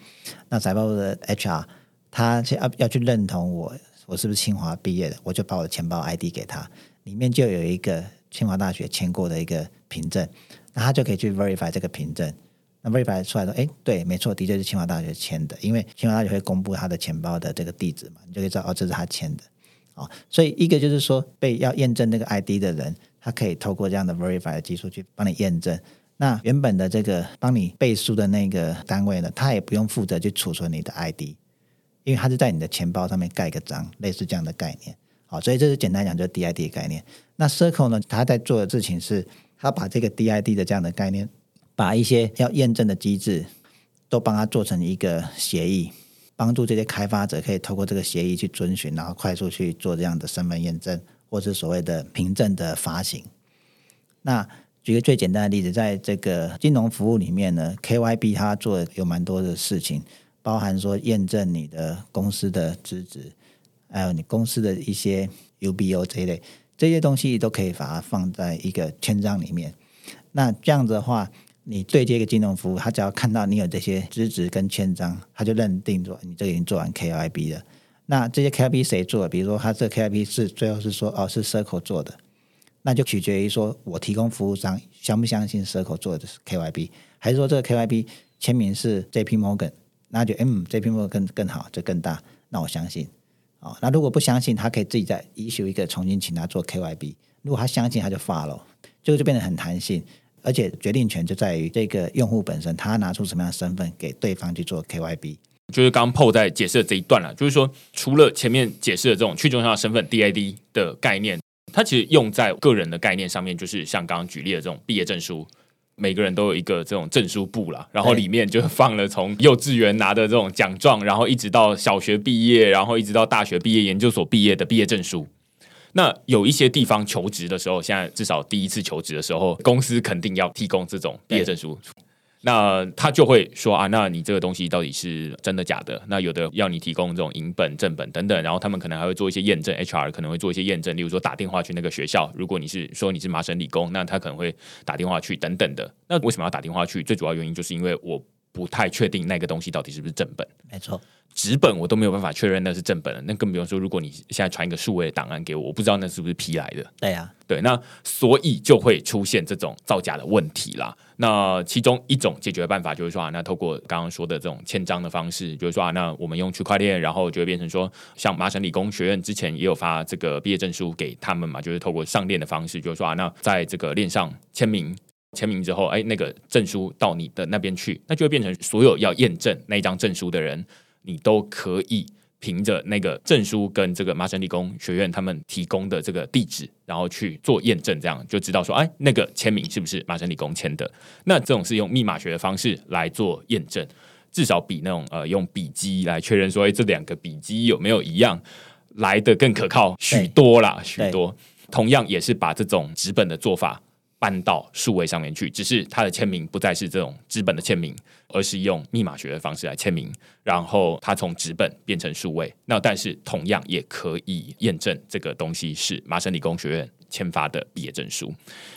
那塞巴的 HR 他要要去认同我我是不是清华毕业的，我就把我的钱包 ID 给他，里面就有一个清华大学签过的一个凭证，那他就可以去 verify 这个凭证。那 verify 出来说，哎，对，没错，的确是清华大学签的，因为清华大学会公布他的钱包的这个地址嘛，你就可以知道哦，这是他签的。哦，所以一个就是说，被要验证那个 ID 的人，他可以透过这样的 verify 的技术去帮你验证。那原本的这个帮你背书的那个单位呢，他也不用负责去储存你的 ID，因为他是在你的钱包上面盖个章，类似这样的概念。好，所以这是简单讲就是 DID 概念。那 Circle 呢，他在做的事情是，他把这个 DID 的这样的概念，把一些要验证的机制，都帮他做成一个协议。帮助这些开发者可以透过这个协议去遵循，然后快速去做这样的身份验证，或是所谓的凭证的发行。那举个最简单的例子，在这个金融服务里面呢，KYB 它做有蛮多的事情，包含说验证你的公司的资质，还有你公司的一些 UBO 这一类这些东西，都可以把它放在一个签章里面。那这样子的话。你对接一个金融服务，他只要看到你有这些资质跟签章，他就认定说你这个已经做完 KYB 了。那这些 KYB 谁做的？比如说他这 KYB 是最后是说哦是 Circle 做的，那就取决于说我提供服务商相不相信 Circle 做的 KYB，还是说这个 KYB 签名是 JP Morgan，那就嗯 JP Morgan 更更好，这更大，那我相信。哦，那如果不相信，他可以自己再移除一个重新请他做 KYB。如果他相信，他就发了，这个就变得很弹性。而且决定权就在于这个用户本身，他拿出什么样的身份给对方去做 KYB。就是刚刚 PO 在解释的这一段了，就是说除了前面解释的这种去中心化身份 DID 的概念，它其实用在个人的概念上面，就是像刚刚举例的这种毕业证书，每个人都有一个这种证书簿啦，然后里面就放了从幼稚园拿的这种奖状，然后一直到小学毕业，然后一直到大学毕业、研究所毕业的毕业证书。那有一些地方求职的时候，现在至少第一次求职的时候，公司肯定要提供这种毕业证书。那他就会说啊，那你这个东西到底是真的假的？那有的要你提供这种影本、正本等等，然后他们可能还会做一些验证，HR 可能会做一些验证，例如说打电话去那个学校，如果你是说你是麻省理工，那他可能会打电话去等等的。那为什么要打电话去？最主要原因就是因为我不太确定那个东西到底是不是正本。没错。纸本我都没有办法确认那是正本的，那更不用说如果你现在传一个数位的档案给我，我不知道那是不是 P 来的。对呀，对，那所以就会出现这种造假的问题啦。那其中一种解决办法就是说啊，那透过刚刚说的这种签章的方式，就是说啊，那我们用区块链，然后就会变成说，像麻省理工学院之前也有发这个毕业证书给他们嘛，就是透过上链的方式，就是说啊，那在这个链上签名，签名之后，哎，那个证书到你的那边去，那就会变成所有要验证那张证书的人。你都可以凭着那个证书跟这个麻省理工学院他们提供的这个地址，然后去做验证，这样就知道说，哎，那个签名是不是麻省理工签的？那这种是用密码学的方式来做验证，至少比那种呃用笔迹来确认说，哎，这两个笔迹有没有一样，来的更可靠许多啦，许多。同样也是把这种纸本的做法。搬到数位上面去，只是他的签名不再是这种纸本的签名，而是用密码学的方式来签名。然后他从纸本变成数位，那但是同样也可以验证这个东西是麻省理工学院签发的毕业证书。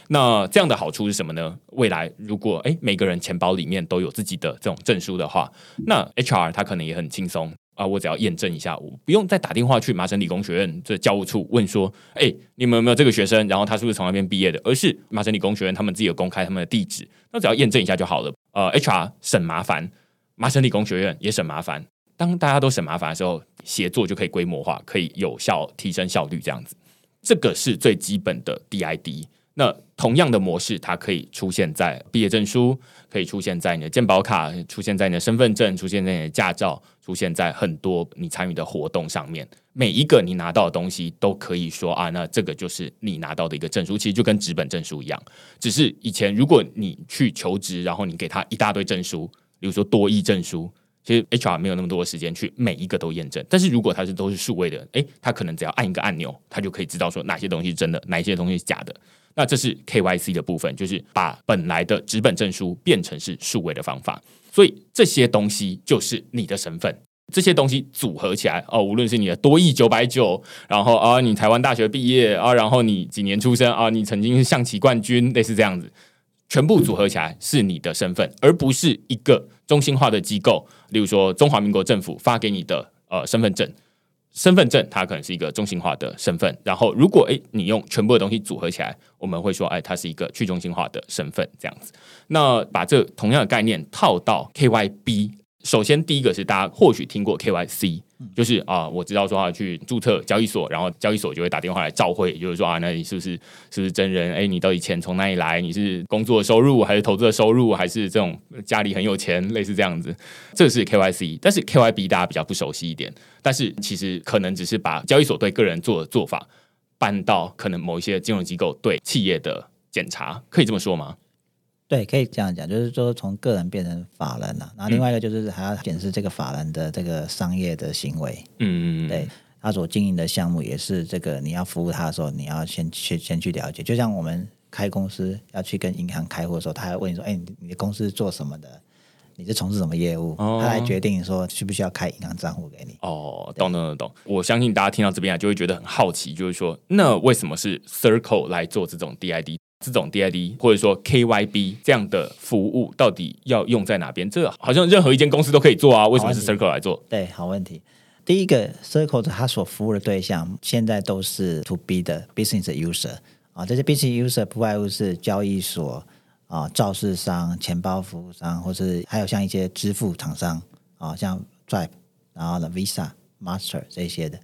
那这样的好处是什么呢？未来如果诶每个人钱包里面都有自己的这种证书的话，那 HR 他可能也很轻松。啊，我只要验证一下，我不用再打电话去麻省理工学院这教务处问说，哎，你们有没有这个学生？然后他是不是从那边毕业的？而是麻省理工学院他们自己有公开他们的地址，那只要验证一下就好了。呃，HR 省麻烦，麻省理工学院也省麻烦。当大家都省麻烦的时候，协作就可以规模化，可以有效提升效率。这样子，这个是最基本的 DID。那同样的模式，它可以出现在毕业证书，可以出现在你的健保卡，出现在你的身份证，出现在你的驾照，出现在很多你参与的活动上面。每一个你拿到的东西，都可以说啊，那这个就是你拿到的一个证书。其实就跟纸本证书一样，只是以前如果你去求职，然后你给他一大堆证书，比如说多益证书。其实 HR 没有那么多的时间去每一个都验证，但是如果它是都是数位的，诶，他可能只要按一个按钮，他就可以知道说哪些东西是真的，哪些东西是假的。那这是 KYC 的部分，就是把本来的纸本证书变成是数位的方法。所以这些东西就是你的身份，这些东西组合起来哦，无论是你的多亿九百九，然后啊，你台湾大学毕业啊，然后你几年出生啊，你曾经是象棋冠军，类似这样子。全部组合起来是你的身份，而不是一个中心化的机构，例如说中华民国政府发给你的呃身份证。身份证它可能是一个中心化的身份，然后如果诶你用全部的东西组合起来，我们会说哎它是一个去中心化的身份这样子。那把这同样的概念套到 KYB。首先，第一个是大家或许听过 KYC，就是啊，我知道说要去注册交易所，然后交易所就会打电话来召会，就是说啊，那你是不是是不是真人？哎，你到底钱从哪里来？你是工作收入还是投资的收入，还是这种家里很有钱，类似这样子？这是 KYC，但是 KYB 大家比较不熟悉一点，但是其实可能只是把交易所对个人做的做法搬到可能某一些金融机构对企业的检查，可以这么说吗？对，可以这样讲，就是说从个人变成法人了。然后另外一个就是还要显示这个法人的这个商业的行为。嗯嗯对，他所经营的项目也是这个，你要服务他的时候，你要先去先去了解。就像我们开公司要去跟银行开户的时候，他还问你说：“哎，你的公司是做什么的？你是从事什么业务？”他来决定说需不需要开银行账户给你。哦，懂懂懂懂。我相信大家听到这边啊，就会觉得很好奇，就是说，那为什么是 Circle 来做这种 DID？这种 DID 或者说 KYB 这样的服务到底要用在哪边？这好像任何一间公司都可以做啊，为什么是 Circle 来做？对，好问题。第一个 Circle 它所服务的对象现在都是 To B 的 Business User 啊，这些 Business User 不外乎是交易所啊、造市商、钱包服务商，或是还有像一些支付厂商啊，像 Stripe，然后呢 Visa、Master 这些的。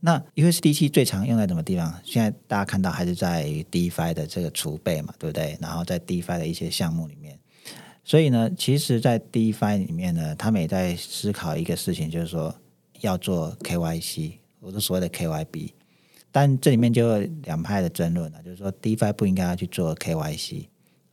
那 U S D C 最常用在什么地方？现在大家看到还是在 DeFi 的这个储备嘛，对不对？然后在 DeFi 的一些项目里面，所以呢，其实，在 DeFi 里面呢，他们也在思考一个事情，就是说要做 KYC，或者所谓的 KYB。但这里面就有两派的争论了，就是说 DeFi 不应该要去做 KYC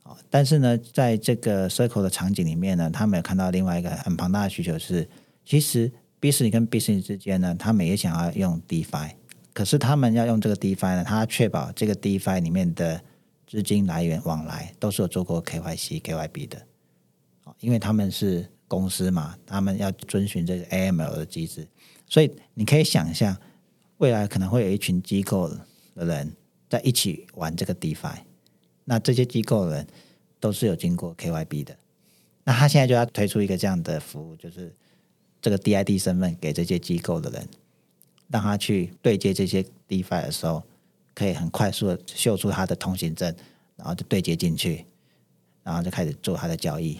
哦。但是呢，在这个 Circle 的场景里面呢，他们有看到另外一个很庞大的需求是，其实。B 市里跟 B 市里之间呢，他们也想要用 DeFi，可是他们要用这个 DeFi 呢，他确保这个 DeFi 里面的资金来源往来都是有做过 KYC、KYB 的，因为他们是公司嘛，他们要遵循这个 AML 的机制，所以你可以想象，未来可能会有一群机构的人在一起玩这个 DeFi，那这些机构的人都是有经过 KYB 的，那他现在就要推出一个这样的服务，就是。这个 DID 身份给这些机构的人，让他去对接这些 DeFi 的时候，可以很快速的秀出他的通行证，然后就对接进去，然后就开始做他的交易。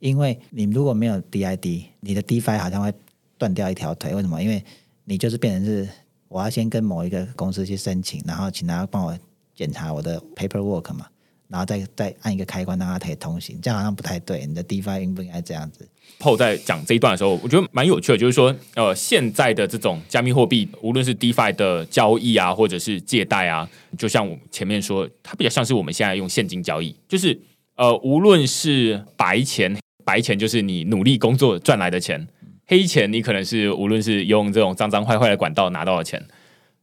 因为你如果没有 DID，你的 DeFi 好像会断掉一条腿。为什么？因为你就是变成是我要先跟某一个公司去申请，然后请他帮我检查我的 paperwork 嘛。然后再再按一个开关，让它可以通行，这样好像不太对。你的 DeFi 应不应该这样子？PO 在讲这一段的时候，我觉得蛮有趣的，就是说，呃，现在的这种加密货币，无论是 DeFi 的交易啊，或者是借贷啊，就像我前面说，它比较像是我们现在用现金交易，就是呃，无论是白钱，白钱就是你努力工作赚来的钱，黑钱你可能是无论是用这种脏脏坏坏的管道拿到的钱。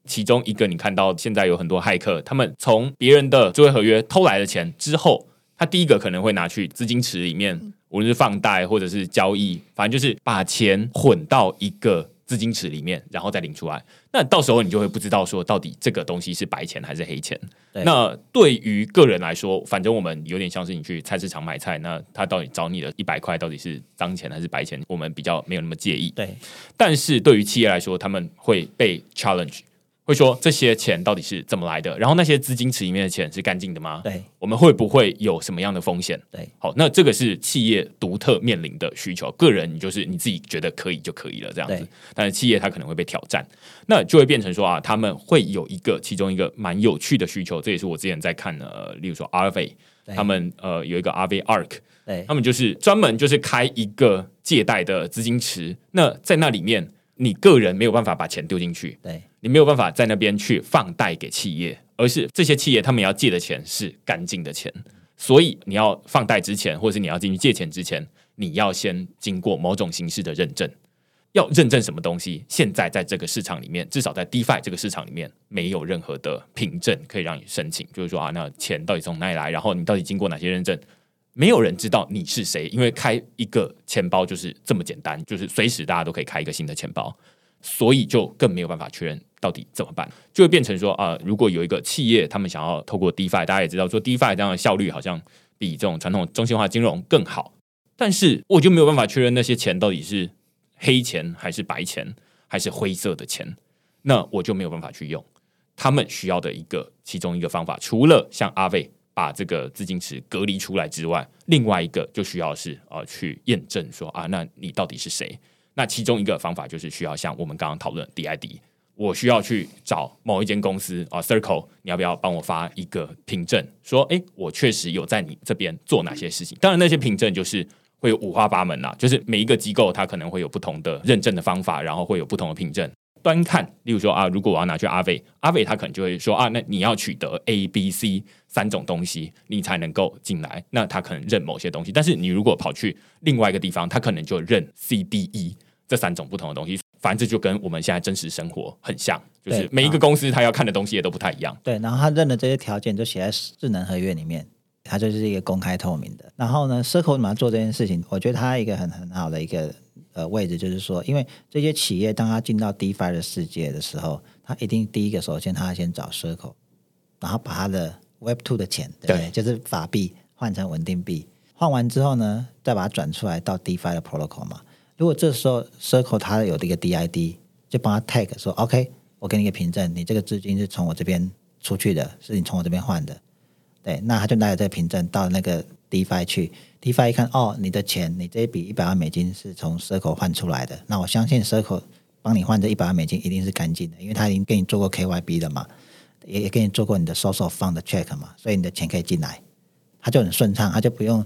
其中一个，你看到现在有很多骇客，他们从别人的智慧合约偷来的钱之后，他第一个可能会拿去资金池里面，无论是放贷或者是交易，反正就是把钱混到一个资金池里面，然后再领出来。那到时候你就会不知道说到底这个东西是白钱还是黑钱。那对于个人来说，反正我们有点像是你去菜市场买菜，那他到底找你的一百块到底是脏钱还是白钱，我们比较没有那么介意。对，但是对于企业来说，他们会被 challenge。会说这些钱到底是怎么来的，然后那些资金池里面的钱是干净的吗？对。我们会不会有什么样的风险？对。好，那这个是企业独特面临的需求，个人你就是你自己觉得可以就可以了这样子，但是企业它可能会被挑战，那就会变成说啊，他们会有一个其中一个蛮有趣的需求，这也是我之前在看呃，例如说 RV，对。他们呃有一个 RV Arc，对。他们就是专门就是开一个借贷的资金池，那在那里面你个人没有办法把钱丢进去，对你没有办法在那边去放贷给企业，而是这些企业他们要借的钱是干净的钱，所以你要放贷之前，或者是你要进去借钱之前，你要先经过某种形式的认证。要认证什么东西？现在在这个市场里面，至少在 DeFi 这个市场里面，没有任何的凭证可以让你申请。就是说啊，那钱到底从哪里来？然后你到底经过哪些认证？没有人知道你是谁，因为开一个钱包就是这么简单，就是随时大家都可以开一个新的钱包。所以就更没有办法确认到底怎么办，就会变成说啊、如果有一个企业他们想要透过 DeFi，大家也知道说 DeFi 这样的效率好像比这种传统中心化金融更好，但是我就没有办法确认那些钱到底是黑钱还是白钱还是灰色的钱，那我就没有办法去用。他们需要的一个其中一个方法，除了像阿卫把这个资金池隔离出来之外，另外一个就需要是呃去验证说啊，那你到底是谁？那其中一个方法就是需要像我们刚刚讨论 DID，我需要去找某一间公司啊，Circle，你要不要帮我发一个凭证，说诶，我确实有在你这边做哪些事情？当然，那些凭证就是会有五花八门啦，就是每一个机构它可能会有不同的认证的方法，然后会有不同的凭证。端看，例如说啊，如果我要拿去阿伟，阿伟他可能就会说啊，那你要取得 A、B、C 三种东西，你才能够进来。那他可能认某些东西，但是你如果跑去另外一个地方，他可能就认 C、D、E 这三种不同的东西。反正这就跟我们现在真实生活很像，就是每一个公司他要看的东西也都不太一样。对，然后他认的这些条件就写在智能合约里面，它就是一个公开透明的。然后呢，Circle 怎么做这件事情？我觉得它一个很很好的一个呃位置，就是说，因为这些企业当他进到 DeFi 的世界的时候，他一定第一个首先他要先找 Circle，然后把他的 Web Two 的钱，对？就是法币换成稳定币，换完之后呢，再把它转出来到 DeFi 的 Protocol 嘛。如果这时候 Circle 它有这个 DID，就帮他 tag 说 OK，我给你一个凭证，你这个资金是从我这边出去的，是你从我这边换的。对，那他就拿着这个凭证到那个 DeFi 去，DeFi 一看，哦，你的钱，你这一笔一百万美金是从 Circle 换出来的，那我相信 Circle 帮你换这一百万美金一定是干净的，因为他已经给你做过 KYB 的嘛，也也给你做过你的 Social Fund 的 check 嘛，所以你的钱可以进来，他就很顺畅，他就不用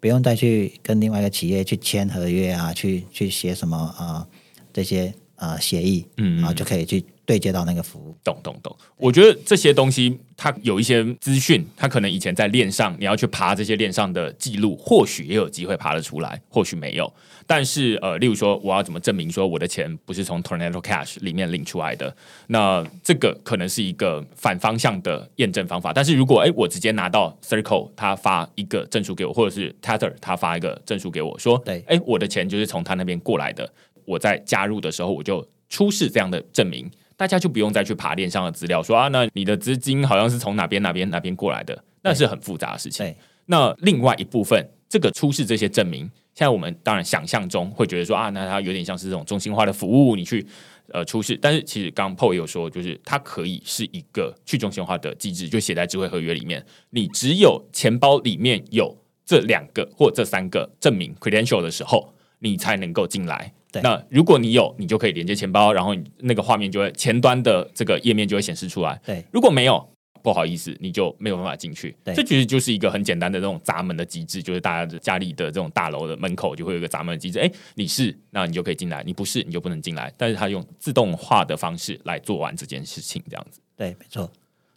不用再去跟另外一个企业去签合约啊，去去写什么啊、呃、这些呃协议，嗯。然后就可以去对接到那个服务。懂懂懂，我觉得这些东西它有一些资讯，它可能以前在链上，你要去爬这些链上的记录，或许也有机会爬得出来，或许没有。但是呃，例如说我要怎么证明说我的钱不是从 Tornado Cash 里面领出来的？那这个可能是一个反方向的验证方法。但是如果诶我直接拿到 Circle 他发一个证书给我，或者是 Tether 他发一个证书给我说，对诶我的钱就是从他那边过来的，我在加入的时候我就出示这样的证明。大家就不用再去爬链上的资料，说啊，那你的资金好像是从哪边哪边哪边过来的，那是很复杂的事情。那另外一部分，这个出示这些证明，现在我们当然想象中会觉得说啊，那它有点像是这种中心化的服务，你去呃出示。但是其实刚刚 PO 也有说，就是它可以是一个去中心化的机制，就写在智慧合约里面。你只有钱包里面有这两个或这三个证明 credential 的时候，你才能够进来。对那如果你有，你就可以连接钱包，然后你那个画面就会前端的这个页面就会显示出来。对如果没有，不好意思，你就没有办法进去。对这其实就是一个很简单的这种闸门的机制，就是大家的家里的这种大楼的门口就会有一个闸门的机制。哎，你是，那你就可以进来；你不是，你就不能进来。但是它用自动化的方式来做完这件事情，这样子。对，没错。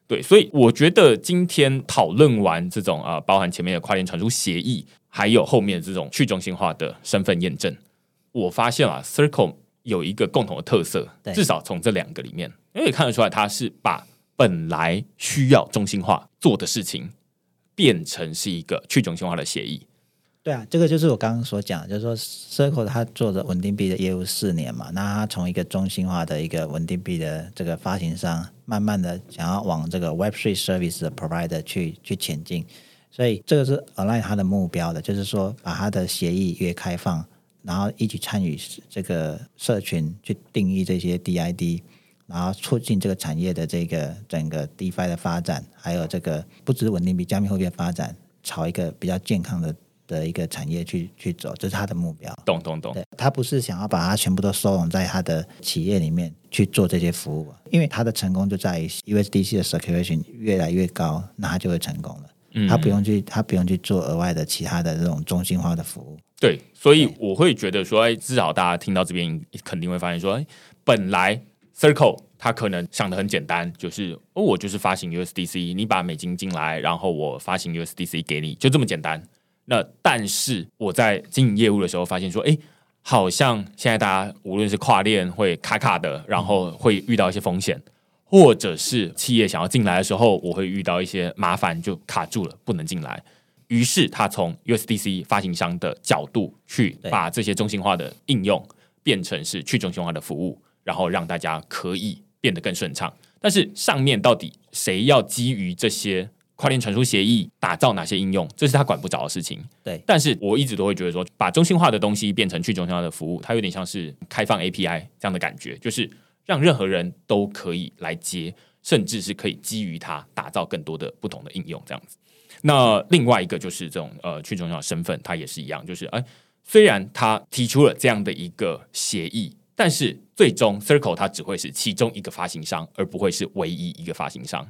对，所以我觉得今天讨论完这种啊、呃包含前面的跨链传输协议，还有后面这种去中心化的身份验证，我发现啊，Circle 有一个共同的特色，至少从这两个里面，因为看得出来，它是把本来需要中心化做的事情，变成是一个去中心化的协议。对啊，这个就是我刚刚所讲，就是说 Circle 它做的稳定币的业务四年嘛，那它从一个中心化的一个稳定币的这个发行商，慢慢的想要往这个 Web3 service 的 provider 去去前进，所以这个是 align 它的目标的，就是说把它的协议越开放，然后一起参与这个社群去定义这些 DID，然后促进这个产业的这个整个 DeFi 的发展，还有这个不只是稳定币、加密货币的发展，朝一个比较健康的的一个产业去去走，这是他的目标。懂懂懂，对他不是想要把它全部都收拢在他的企业里面去做这些服务，因为他的成功就在于 USDC 的 circulation 越来越高，那他就会成功了。嗯他不用去，他不用去做额外的其他的这种中心化的服务。对，所以我会觉得说，哎，至少大家听到这边肯定会发现说，哎，本来 Circle 它可能想的很简单，就是哦，我就是发行 USDC，你把美金进来，然后我发行 USDC 给你，就这么简单。那但是我在经营业务的时候发现说，哎，好像现在大家无论是跨链会卡卡的，然后会遇到一些风险，或者是企业想要进来的时候，我会遇到一些麻烦，就卡住了，不能进来。于是他从 USDC 发行商的角度去把这些中心化的应用变成是去中心化的服务，然后让大家可以变得更顺畅。但是上面到底谁要基于这些跨链传输协议打造哪些应用，这是他管不着的事情。对但是我一直都会觉得说，把中心化的东西变成去中心化的服务，它有点像是开放 API 这样的感觉，就是让任何人都可以来接，甚至是可以基于它打造更多的不同的应用，这样子。那另外一个就是这种呃去中心化身份，它也是一样，就是哎，虽然他提出了这样的一个协议，但是最终 Circle 它只会是其中一个发行商，而不会是唯一一个发行商。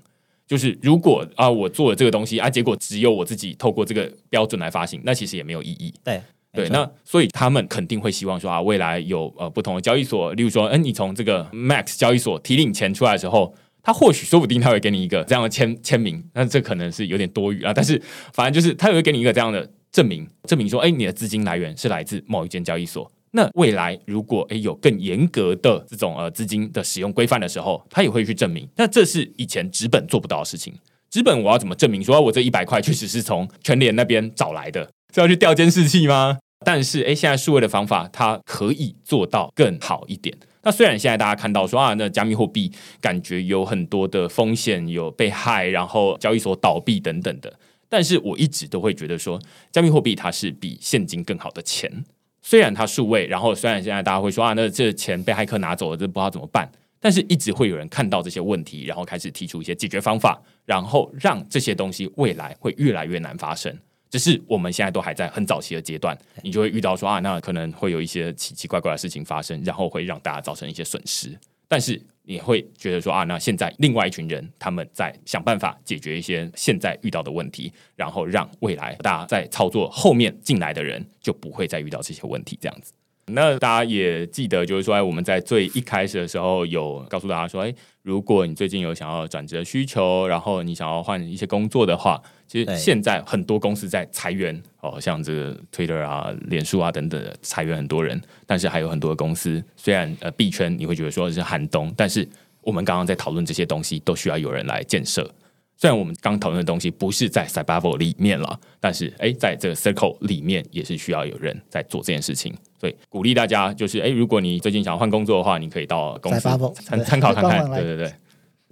就是如果啊我做了这个东西啊，结果只有我自己透过这个标准来发行，那其实也没有意义。对对，那所以他们肯定会希望说啊，未来有呃不同的交易所，例如说，嗯、你从这个 Max 交易所提领钱出来的时候，他或许说不定他会给你一个这样的签签名，那这可能是有点多余啊，但是反正就是他也会给你一个这样的证明，证明说，哎，你的资金来源是来自某一间交易所。那未来如果诶有更严格的这种呃资金的使用规范的时候，他也会去证明。那这是以前纸本做不到的事情。纸本我要怎么证明说我这一百块确实是从全联那边找来的？是要去调监视器吗？但是诶，现在数位的方法它可以做到更好一点。那虽然现在大家看到说啊，那加密货币感觉有很多的风险，有被害，然后交易所倒闭等等的，但是我一直都会觉得说，加密货币它是比现金更好的钱。虽然它数位，然后虽然现在大家会说啊，那这钱被黑客拿走了，这不知道怎么办，但是一直会有人看到这些问题，然后开始提出一些解决方法，然后让这些东西未来会越来越难发生。只是我们现在都还在很早期的阶段，你就会遇到说啊，那可能会有一些奇奇怪怪的事情发生，然后会让大家造成一些损失。但是你会觉得说啊，那现在另外一群人他们在想办法解决一些现在遇到的问题，然后让未来大家在操作后面进来的人就不会再遇到这些问题，这样子。那大家也记得，就是说，哎，我们在最一开始的时候有告诉大家说，哎，如果你最近有想要转职的需求，然后你想要换一些工作的话，其实对现在很多公司在裁员，哦，像这个 Twitter 啊、脸书啊等等的裁员很多人，但是还有很多的公司，虽然呃币圈你会觉得说是寒冬，但是我们刚刚在讨论这些东西，都需要有人来建设。虽然我们刚讨论的东西不是在 c y b a b l 里面了，但是哎，在这个 Circle 里面也是需要有人在做这件事情。所以鼓励大家，就是哎，如果你最近想要换工作的话，你可以到公司参对参考看看对对对。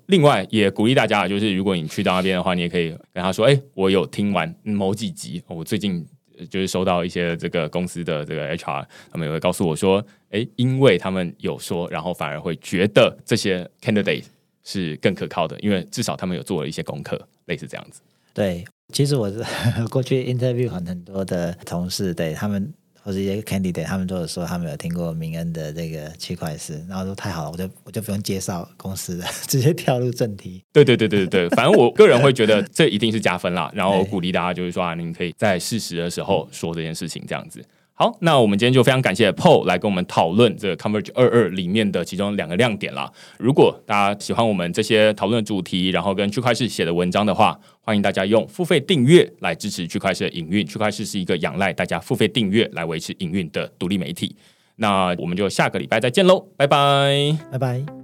另外也鼓励大家，就是如果你去到那边的话，你也可以跟他说：“哎，我有听完某几集，我最近呃就是收到一些这个公司的这个 HR，他们也会告诉我说，哎，因为他们有说，然后反而会觉得这些 candidate 是更可靠的，因为至少他们有做了一些功课，类似这样子。对，其实我是 过去 interview 很很多的同事，对他们或者一些 candidate，他们都有说他们有听过明恩的这个区块链，然后说太好了，我就我就不用介绍公司了，直接跳入正题。对对对对对对，反正我个人会觉得 这一定是加分啦。然后我鼓励大家就是说啊，你可以在适时的时候说这件事情，这样子。好，那我们今天就非常感谢 Paul 来跟我们讨论这个 Converge 二二里面的其中两个亮点啦。如果大家喜欢我们这些讨论的主题，然后跟区块链写的文章的话，欢迎大家用付费订阅来支持区块链的营运。区块链是一个仰赖大家付费订阅来维持营运的独立媒体。那我们就下个礼拜再见喽，拜拜。拜拜。